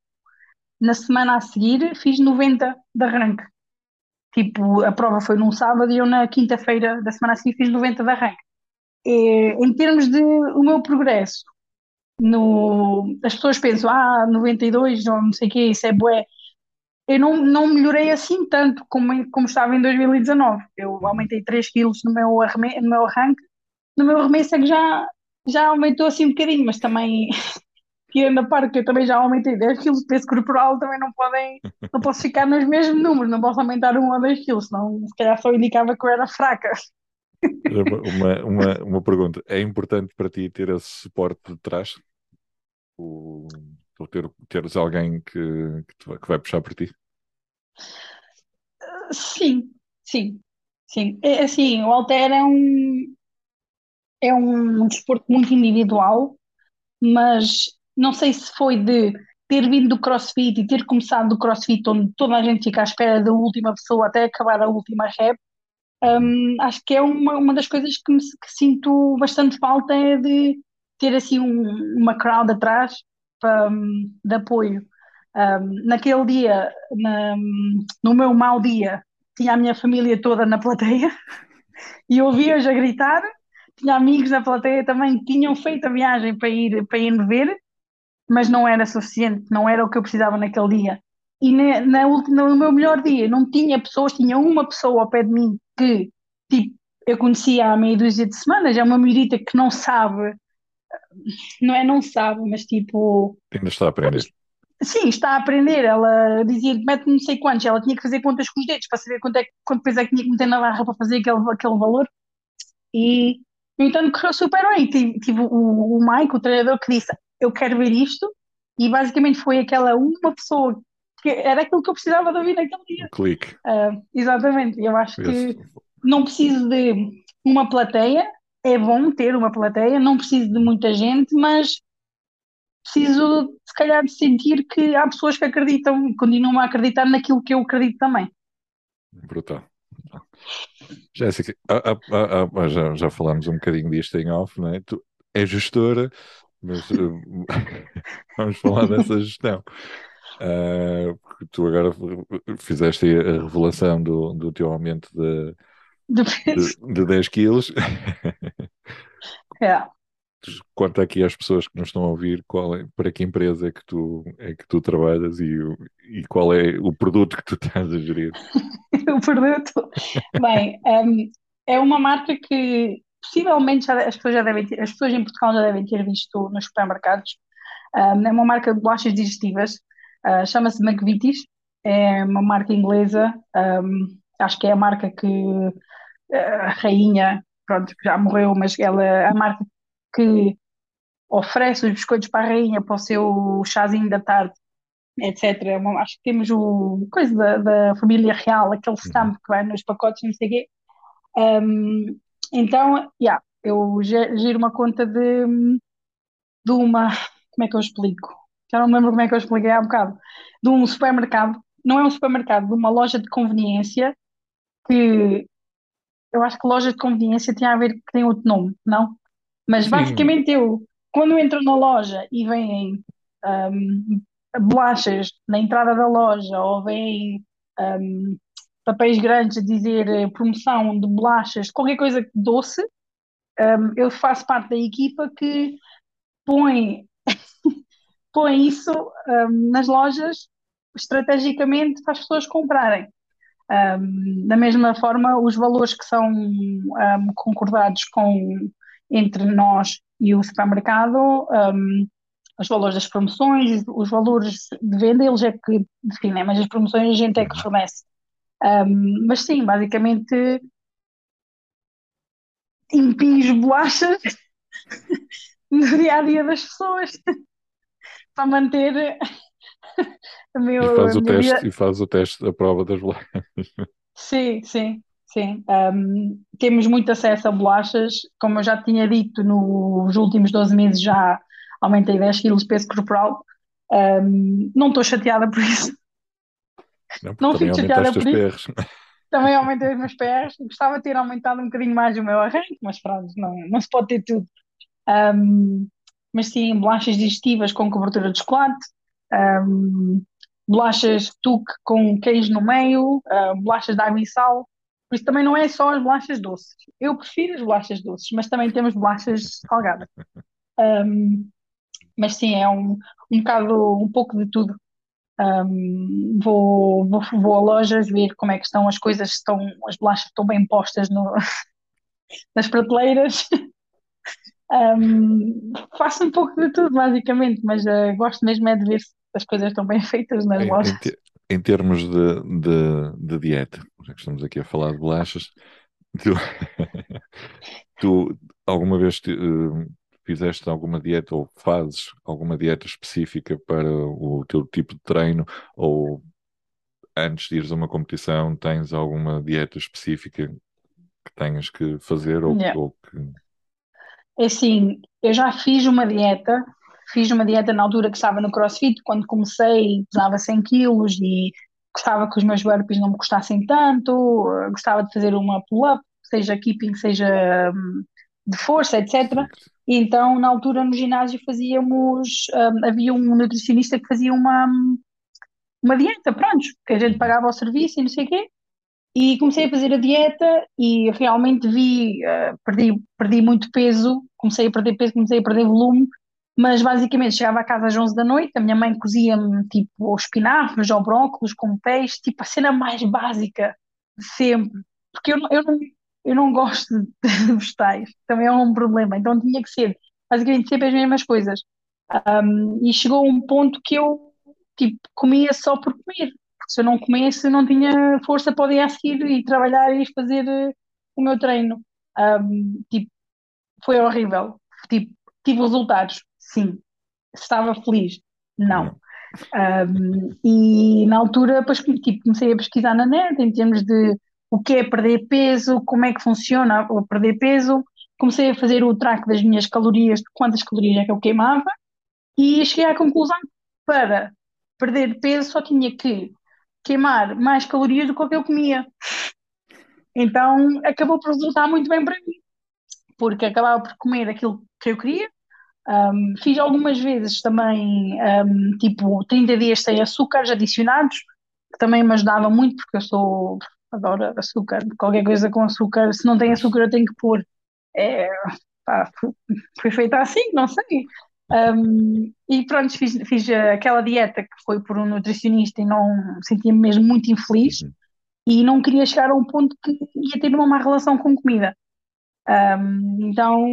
[SPEAKER 3] na semana a seguir fiz 90 de arranque. Tipo, a prova foi num sábado e eu na quinta-feira da semana a seguir fiz 90 de arranque. E, em termos de o meu progresso, no, as pessoas pensam, ah, 92 ou não sei o que, isso é bué. Eu não, não melhorei assim tanto como, como estava em 2019. Eu aumentei 3 quilos no meu, no meu arranque, no meu arremesso é que já, já aumentou assim um bocadinho, mas também, <laughs> tirando a parte que eu também já aumentei 10 quilos de peso corporal, também não podem, não posso ficar nos mesmos números, não posso aumentar um ou dois quilos, senão se calhar só indicava que eu era fraca.
[SPEAKER 2] Uma, uma, uma pergunta: é importante para ti ter esse suporte de trás? Ou ter, teres alguém que, que, que vai puxar por ti?
[SPEAKER 3] Sim, sim, sim. É assim, o halter é um, é um desporto muito individual, mas não sei se foi de ter vindo do CrossFit e ter começado do CrossFit, onde toda a gente fica à espera da última pessoa até acabar a última rep. Um, acho que é uma, uma das coisas que, me, que sinto bastante falta é de ter assim um, uma crowd atrás pra, um, de apoio. Naquele dia, na, no meu mau dia, tinha a minha família toda na plateia <laughs> e ouvia-os a gritar. Tinha amigos na plateia também que tinham feito a viagem para ir, para ir me ver, mas não era suficiente, não era o que eu precisava naquele dia. E na, na no meu melhor dia não tinha pessoas, tinha uma pessoa ao pé de mim que tipo, eu conhecia há meia dúzia de semanas, é uma miudita que não sabe, não é não sabe, mas tipo.
[SPEAKER 2] Ainda está a aprender.
[SPEAKER 3] Sim, está a aprender. Ela dizia que mete não sei quantos, ela tinha que fazer contas com os dedos para saber quanto, é, quanto peso é que tinha que meter na barra para fazer aquele, aquele valor. E, no entanto, correu super bem. Tive, tive o, o Mike, o treinador, que disse: Eu quero ver isto. E basicamente foi aquela uma pessoa que era aquilo que eu precisava de ouvir naquele dia.
[SPEAKER 2] O clique.
[SPEAKER 3] Uh, exatamente. Eu acho
[SPEAKER 2] Esse-
[SPEAKER 3] que não preciso de uma plateia. É bom ter uma plateia, não preciso de muita gente, mas preciso, se calhar, de sentir que há pessoas que acreditam e continuam a acreditar naquilo que eu acredito também.
[SPEAKER 2] Brutal. Jéssica, ah, ah, ah, ah, já, já falámos um bocadinho disto em off, não é? Tu és gestora, mas eh, <laughs> vamos falar dessa gestão. Ah, porque tu agora fizeste a revelação do, do teu aumento de, de, de 10 quilos.
[SPEAKER 3] É.
[SPEAKER 2] Conta aqui às pessoas que nos estão a ouvir qual é, para que empresa é que tu, é que tu trabalhas e, e qual é o produto que tu estás a gerir. <laughs>
[SPEAKER 3] o produto. Bem, hum, é uma marca que possivelmente já- as pessoas já devem ter, as pessoas em Portugal já devem ter visto nos supermercados. Hum, é uma marca de bolachas digestivas, ah, chama-se McVitie's, é uma marca inglesa. hum, acho que é a marca que ah, a rainha, pronto, já morreu, mas ela é a marca que oferece os biscoitos para a rainha para o seu chazinho da tarde etc. Acho que temos o coisa da, da família real, aquele stamp que vai nos pacotes, não sei o quê. Um, então, yeah, eu giro uma conta de, de uma. Como é que eu explico? Já não me lembro como é que eu expliquei há bocado. De um supermercado, não é um supermercado, de uma loja de conveniência que eu acho que loja de conveniência tinha a ver que tem outro nome, não? Mas
[SPEAKER 2] Sim.
[SPEAKER 3] basicamente eu, quando entro na loja e vêm hum, bolachas na entrada da loja ou vêm hum, papéis grandes a dizer eh, promoção de bolachas, qualquer coisa doce, hum, eu faço parte da equipa que põe, põe isso hum, nas lojas estrategicamente para as pessoas comprarem. Um, da mesma forma, os valores que são um, concordados com, entre nós e o supermercado, um, os valores das promoções, os valores de venda, eles é que definem, mas as promoções a gente é que fornece. Um, mas sim, basicamente impinge bolachas <laughs> no dia a dia das pessoas para manter <laughs> a, meu,
[SPEAKER 2] E faz o
[SPEAKER 3] vida.
[SPEAKER 2] teste, e faz o teste da prova das bolachas.
[SPEAKER 3] Sim, sim, sim. Um, temos muito acesso a bolachas. Como eu já tinha dito, nos últimos 12 meses já aumentei 10 quilos de peso corporal. Um, não estou chateada por isso.
[SPEAKER 2] Não,
[SPEAKER 3] Não fico chateada por isso.
[SPEAKER 2] PRs.
[SPEAKER 3] Também aumentei os meus pés. Gostava de ter aumentado um bocadinho mais o meu arranque, mas pronto, não, não se pode ter tudo. Um, mas sim, bolachas digestivas com cobertura de chocolate, um, bolachas tuque com queijo no meio, uh, bolachas de água e sal. Por isso também não é só as bolachas doces. Eu prefiro as bolachas doces, mas também temos bolachas salgadas. Um, mas sim, é um, um bocado, um pouco de tudo. Um, vou, vou, vou a lojas ver como é que estão as coisas, estão, as bolachas estão bem postas no, <laughs> nas prateleiras. Um, faço um pouco de tudo, basicamente, mas uh, gosto mesmo é de ver se as coisas estão bem <laughs> feitas nas
[SPEAKER 2] Em, em,
[SPEAKER 3] lojas.
[SPEAKER 2] te- em termos de, de, de dieta, já que estamos aqui a falar de bolachas, tu, <laughs> tu alguma vez te- eh, fizeste alguma dieta ou fazes alguma dieta específica para o teu tipo de treino ou antes de ires a uma competição tens alguma dieta específica que tenhas que fazer ou,
[SPEAKER 3] Yeah.
[SPEAKER 2] ou que...
[SPEAKER 3] É assim, eu já fiz uma dieta, fiz uma dieta na altura que estava no CrossFit, quando comecei pesava 100 quilos e gostava que os meus burpees não me custassem tanto, gostava de fazer uma pull-up, seja keeping, seja hum, de força, etc. E então, na altura, no ginásio fazíamos, hum, havia um nutricionista que fazia uma, uma dieta, pronto, que a gente pagava o serviço e não sei o quê. E comecei a fazer a dieta e realmente vi, eh, perdi, perdi muito peso, comecei a perder peso, comecei a perder volume, mas basicamente chegava a casa às 11 da noite, a minha mãe cozia-me tipo espinafres ou brócolos com peixe, tipo a cena mais básica de sempre, porque eu, eu, não, eu não gosto <laughs> de vegetais, também é um problema, então tinha que ser basicamente sempre as mesmas coisas. Um, e chegou um ponto que eu tipo, comia só por comer, porque se eu não comesse, não tinha força para o dia a seguir e trabalhar e fazer eh, o meu treino. Um, tipo, foi horrível. Tipo, tive resultados, sim. Estava feliz, não. Um, e na altura, depois, tipo, comecei a pesquisar na net em termos de o que é perder peso, como é que funciona o perder peso. Comecei a fazer o track das minhas calorias, de quantas calorias é que eu queimava, e cheguei à conclusão que para perder peso só tinha que queimar mais calorias do que o que eu comia. Então acabou por resultar muito bem para mim, porque acabava por comer aquilo que eu queria. Um, fiz algumas vezes também, um, tipo, 30 dias sem açúcares adicionados, que também me ajudava muito, porque eu sou, adoro açúcar, qualquer coisa com açúcar, se não tem açúcar eu tenho que pôr. É, pá, foi feita assim, não sei. Um, e pronto, fiz, fiz aquela dieta que foi por um nutricionista e não sentia-me mesmo muito infeliz
[SPEAKER 2] Uhum.
[SPEAKER 3] e não queria chegar a um ponto que ia ter uma má relação com comida. Um, então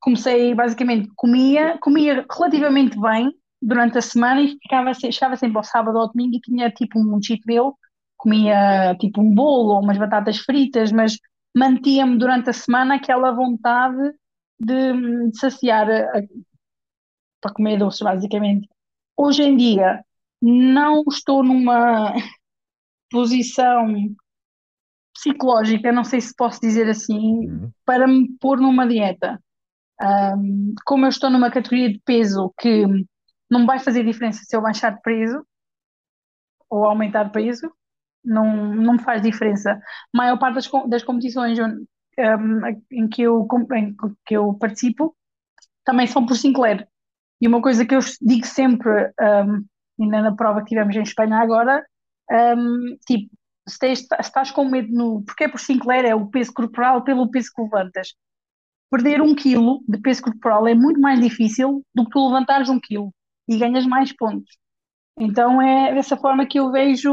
[SPEAKER 3] comecei basicamente, comia, comia relativamente bem durante a semana e ficava, chegava sempre ao sábado ou ao domingo e tinha tipo um cheat meal, comia tipo um bolo ou umas batatas fritas, mas mantia-me durante a semana aquela vontade de, de saciar a- para comer doces, basicamente. Hoje em dia não estou numa <laughs> posição psicológica, não sei se posso dizer assim,
[SPEAKER 2] Uhum.
[SPEAKER 3] para me pôr numa dieta. Um, como eu estou numa categoria de peso que não vai fazer diferença se eu baixar de peso ou aumentar de peso, não, não me faz diferença. A maior parte das, das competições um, em que eu, em que eu participo também são por Sinclair. E uma coisa que eu digo sempre, um, ainda na prova que tivemos em Espanha agora, um, tipo, se, tens- se estás com medo no. Porque é por Sinclair, é o peso corporal pelo peso que levantas. Perder um quilo de peso corporal é muito mais difícil do que tu levantares um quilo e ganhas mais pontos. Então é dessa forma que eu vejo,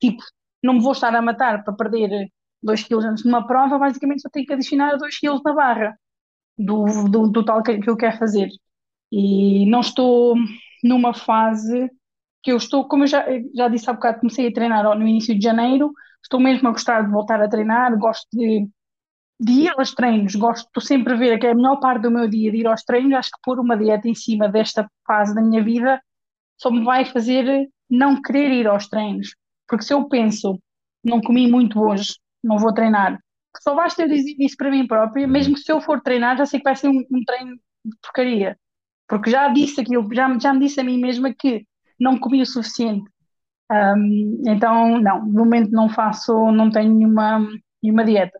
[SPEAKER 3] tipo, não me vou estar a matar para perder 2 quilos antes de uma prova, basicamente só tenho que adicionar 2 quilos na barra do, do total que, que eu quero fazer. E não estou numa fase que eu estou, como eu já, já disse há bocado, comecei a treinar no início de janeiro, estou mesmo a gostar de voltar a treinar, gosto de, de ir aos treinos, gosto, estou sempre a ver que é a melhor parte do meu dia de ir aos treinos, acho que pôr uma dieta em cima desta fase da minha vida só me vai fazer não querer ir aos treinos. Porque se eu penso, não comi muito hoje, não vou treinar, só basta eu dizer isso para mim própria, mesmo que se eu for treinar, já sei que vai ser um, um treino de porcaria. Porque já disse aquilo, já, já me disse a mim mesma que não comi o suficiente. Um, então, não, no momento não faço, não tenho nenhuma, nenhuma dieta.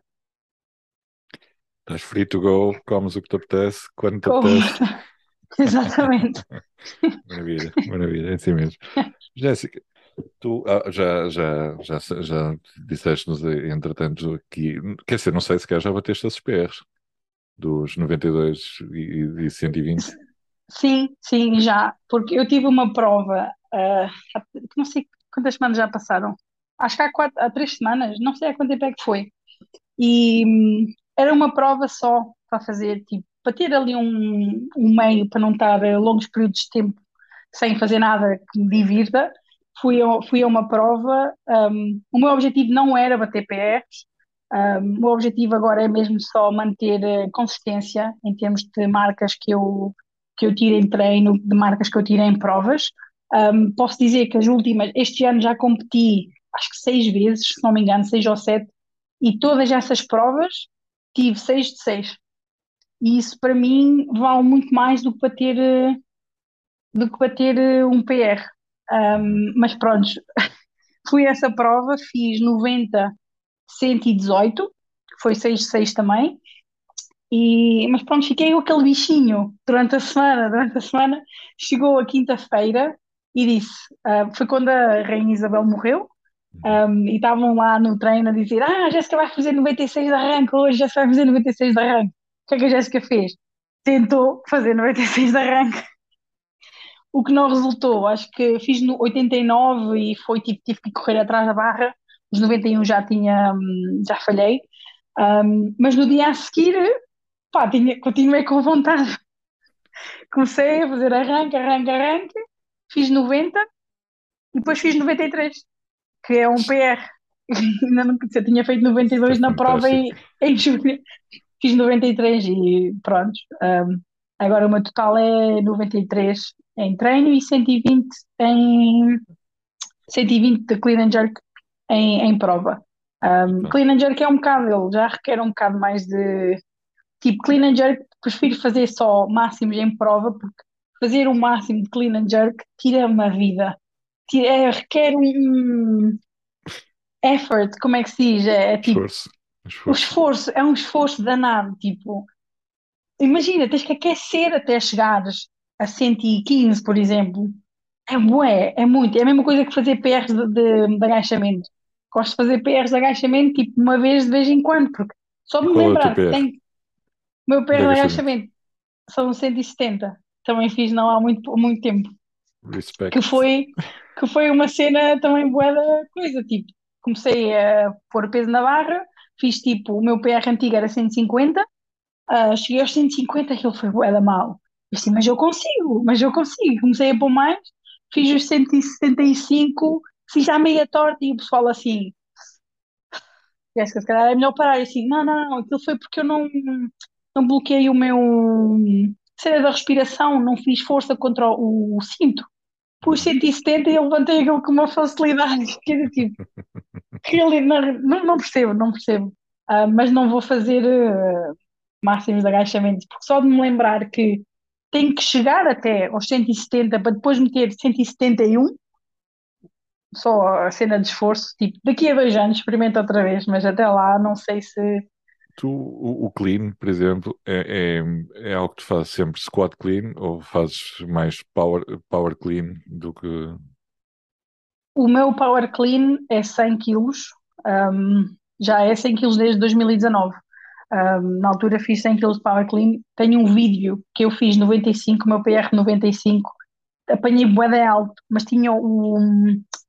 [SPEAKER 2] Estás free to go, comes o que te apetece, quando te
[SPEAKER 3] Como-
[SPEAKER 2] apetece. <laughs>
[SPEAKER 3] Exatamente. <laughs>
[SPEAKER 2] Maravilha, maravilha, é assim mesmo. Jéssica, tu ah, já, já, já, já disseste-nos, entretanto, aqui, quer dizer, não sei se quer já bateste esses PRs dos 92 e, e 120.
[SPEAKER 3] Sim, sim, já. Porque eu tive uma prova, ah, não sei quantas semanas já passaram. Acho que há quatro, há três semanas, não sei há quanto tempo é que foi. E hum, era uma prova só para fazer, tipo, para ter ali um, um meio para não estar eh, longos períodos de tempo sem fazer nada que me divirta, fui a, fui a uma prova. Um, o meu objetivo não era bater PRs, um, o meu objetivo agora é mesmo só manter uh, consistência em termos de marcas que eu, que eu tiro em treino, de marcas que eu tiro em provas. Um, posso dizer que as últimas, este ano já competi acho que seis vezes, se não me engano, seis ou sete, e todas essas provas tive seis de seis. E isso para mim vale muito mais do que para ter, eh, do que para ter eh, um PR. Um, mas pronto, <laughs> fui a essa prova, fiz 90, 118, foi 6 de 6 também. E, mas pronto, fiquei com aquele bichinho durante a semana. Durante a semana chegou a quinta-feira e disse: uh, foi quando a Rainha Isabel morreu. Um, e estavam lá no treino a dizer: Ah, a Jéssica vai fazer 96 de arranque hoje, já vai fazer 96 de arranque. O que é que a Jéssica fez? Tentou fazer 96 de arranque, o que não resultou. Acho que fiz no 89 e foi tipo, tive que correr atrás da barra. Os 91 já tinha, hum, já falhei. Um, mas no dia a seguir, pá, tinha, continuei com vontade. Comecei a fazer arranque, arranque, arranque, fiz 90 e depois fiz 93 que é um PR. <laughs> Ainda não eu tinha feito 92 na prova em, em julho. Fiz 93 e pronto. Um, agora o meu total é 93 em treino e 120 em 120 de clean and jerk em, em prova. Um, clean and jerk é um bocado, ele já requer um bocado mais de tipo clean and jerk, prefiro fazer só máximos em prova porque fazer o máximo de clean and jerk tira-me a vida é, requer um effort, como é que se diz? É, é tipo,
[SPEAKER 2] Esforço.
[SPEAKER 3] o esforço, é um esforço danado, tipo, imagina, tens que aquecer até chegares a 115, por exemplo. É bué, é muito. É a mesma coisa que fazer PRs de, de, de agachamento. Gosto de fazer PRs de agachamento, tipo, uma vez de vez em quando, porque só me
[SPEAKER 2] é
[SPEAKER 3] lembrar
[SPEAKER 2] teu
[SPEAKER 3] que tenho. O meu PR
[SPEAKER 2] de
[SPEAKER 3] de
[SPEAKER 2] agachamento?
[SPEAKER 3] são 170. Também fiz não há muito, muito tempo. Que
[SPEAKER 2] Respect.
[SPEAKER 3] foi, que foi uma cena também boa da coisa, tipo, comecei a pôr peso na barra, fiz tipo, o meu PR antigo era 150, ah, cheguei aos 150, aquilo foi bué da mal. Eu assim, mas eu consigo, mas eu consigo. Comecei a pôr mais, fiz os 175, fiz já meia torta e o pessoal assim, Jéssica, se calhar é melhor parar. E assim, não, não, não, aquilo foi porque eu não, não bloqueei o meu cena da respiração, não fiz força contra o, o cinto. Pus 170 e eu levantei aquilo com uma facilidade. <laughs> Que era tipo, não, não, percebo, não percebo. Ah, mas não vou fazer ah, máximos agachamentos, porque só de me lembrar que tenho que chegar até aos 170 para depois meter 171, só a cena de esforço, tipo, daqui a dois anos experimento outra vez, mas até lá não sei se
[SPEAKER 2] Tu, o, o clean, por exemplo, é, é, é algo que tu fazes sempre squat clean ou fazes mais power, power clean do que.
[SPEAKER 3] o meu Power Clean é 100 quilos, um, já é 100 quilos desde 2019. Um, na altura fiz 100 quilos de Power Clean. Tenho um vídeo que eu fiz 95, o meu PR 95, apanhei bué de alto, mas tinha o,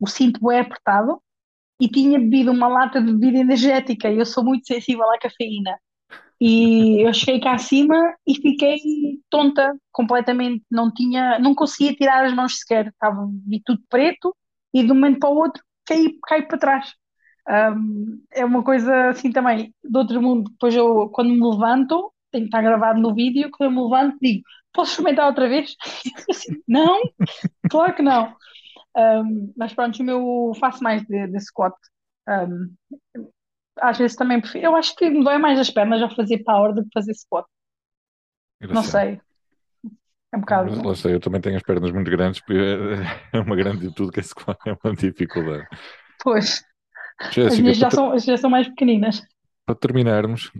[SPEAKER 3] o cinto bué apertado e tinha bebido uma lata de bebida energética eu sou muito sensível à cafeína. E eu cheguei cá acima e fiquei tonta completamente, não tinha, não conseguia tirar as mãos sequer, estava vi tudo preto e de um momento para o outro caí, caí para trás. Um, é uma coisa assim também do outro mundo. Depois eu, quando me levanto, tem que estar gravado no vídeo, quando eu me levanto, digo: Posso experimentar outra vez? Assim, <laughs> não, claro que não. Um, mas pronto, o meu faço mais de, de squat. Um, às vezes também prefiro. Eu acho que me dói mais as pernas a fazer power do que fazer squat. Não sei, é um
[SPEAKER 2] Mas lá
[SPEAKER 3] bocado.
[SPEAKER 2] sei, eu também tenho as pernas muito grandes, porque é é uma grande de tudo que é squat, é uma dificuldade.
[SPEAKER 3] Pois, as minhas já
[SPEAKER 2] ter-
[SPEAKER 3] são, já são mais pequeninas.
[SPEAKER 2] para terminarmos,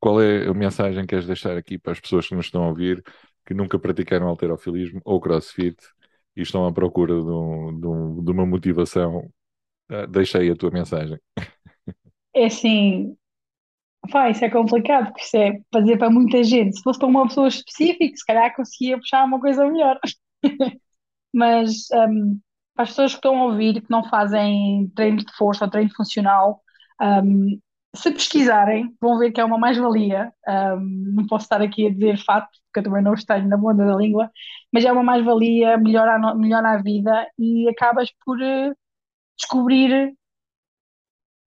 [SPEAKER 2] qual é a mensagem que queres deixar aqui para as pessoas que nos estão a ouvir, que nunca praticaram halterofilismo ou crossfit e estão à procura de, um- de um- de uma motivação? Ah, Deixa aí a tua mensagem.
[SPEAKER 3] É assim, pá, isso é complicado, porque isso é fazer para muita gente. Se fosse para uma pessoa específica, se calhar conseguia puxar uma coisa melhor. <laughs> Mas um, para as pessoas que estão a ouvir, que não fazem treino de força ou treino funcional, um, se pesquisarem, vão ver que é uma mais-valia. Um, não posso estar aqui a dizer fato, porque eu também não tenho na ponta da língua, mas é uma mais-valia, melhora, a melhora a vida e acabas por eh, descobrir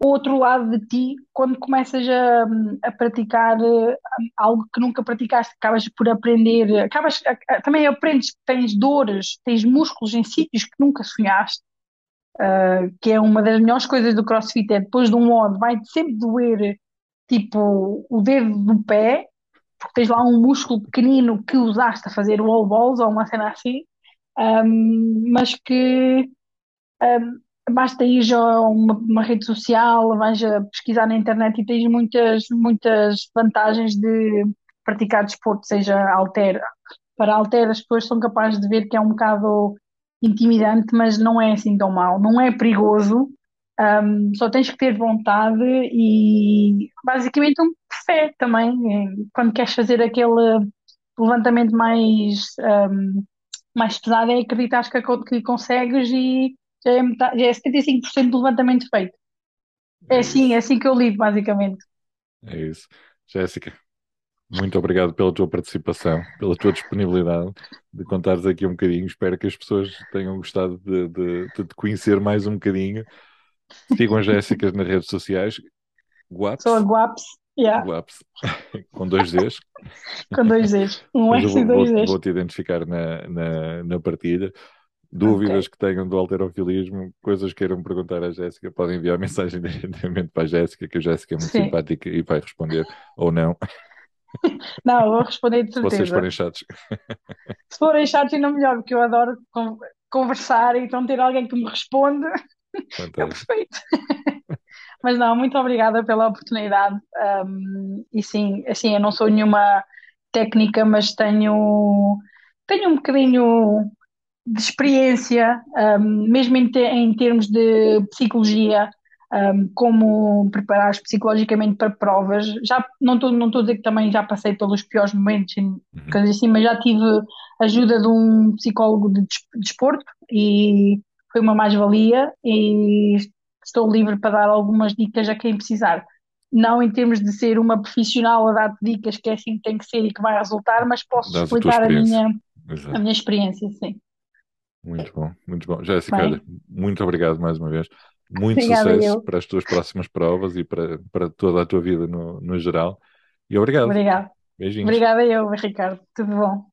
[SPEAKER 3] o outro lado de ti quando começas a, a praticar eh, algo que nunca praticaste, acabas por aprender, acabas, também aprendes que tens dores, tens músculos em sítios que nunca sonhaste que é uma das melhores coisas do CrossFit, é depois de um modo vai sempre doer tipo o dedo do pé, porque tens lá um músculo pequenino que usaste a fazer wall balls ou uma cena assim, um, mas que um, basta ir a uma, uma, rede social, vais a pesquisar na internet e tens muitas, muitas vantagens de praticar desporto, seja alter. Para alter, as pessoas são capazes de ver que é um bocado intimidante, mas não é assim tão mal, não é perigoso, um, só tens que ter vontade e basicamente um fé também, quando queres fazer aquele levantamento mais, um, mais pesado, é acreditar que, que consegues e já é, metade, já é 75% do levantamento feito. É, é assim, é assim que eu lido, basicamente.
[SPEAKER 2] É isso. Jéssica, muito obrigado pela tua participação, pela tua disponibilidade de contares aqui um bocadinho. Espero que as pessoas tenham gostado de, de, de te conhecer mais um bocadinho. Sigam as Jéssicas nas redes sociais. Guaps.
[SPEAKER 3] Sou a Guaps. Yeah.
[SPEAKER 2] Guaps. <laughs> Com dois Ds.
[SPEAKER 3] Com dois Ds. Um S e dois Ds.
[SPEAKER 2] Vou-te identificar na, na, na partilha. Dúvidas okay. que tenham do alterofilismo, coisas que queiram perguntar à Jéssica, podem enviar mensagem <laughs> diretamente para a Jéssica, que a Jéssica é muito Sim. simpática e vai responder ou não. <laughs>
[SPEAKER 3] Não, vou responder de certeza.
[SPEAKER 2] Se vocês forem chatos. <laughs>
[SPEAKER 3] Se forem chatos, ainda melhor, porque eu adoro conversar e então ter alguém que me responde <laughs> Fantástico. é perfeito. Mas não, muito obrigada pela oportunidade. Um, e sim, assim, eu não sou nenhuma técnica, mas tenho, tenho um bocadinho de experiência, um, mesmo em, te, em termos de psicologia um, como preparar psicologicamente para provas. Já não estou não a dizer que também já passei pelos piores momentos, uhum. coisas assim, mas já tive ajuda de um psicólogo de desporto e foi uma mais-valia e estou livre para dar algumas dicas a quem precisar. Não em termos de ser uma profissional a dar dicas que é assim que tem que ser e que vai resultar, mas posso Dás explicar a, a minha, a minha experiência, sim.
[SPEAKER 2] Muito bom, muito bom. Jéssica, muito obrigado mais uma vez. Muito <laughs> Obrigada sucesso eu. para as tuas próximas provas e para, para toda a tua vida no, no geral. E obrigado.
[SPEAKER 3] Obrigado.
[SPEAKER 2] Beijinhos.
[SPEAKER 3] Obrigada eu, Ricardo. Tudo bom.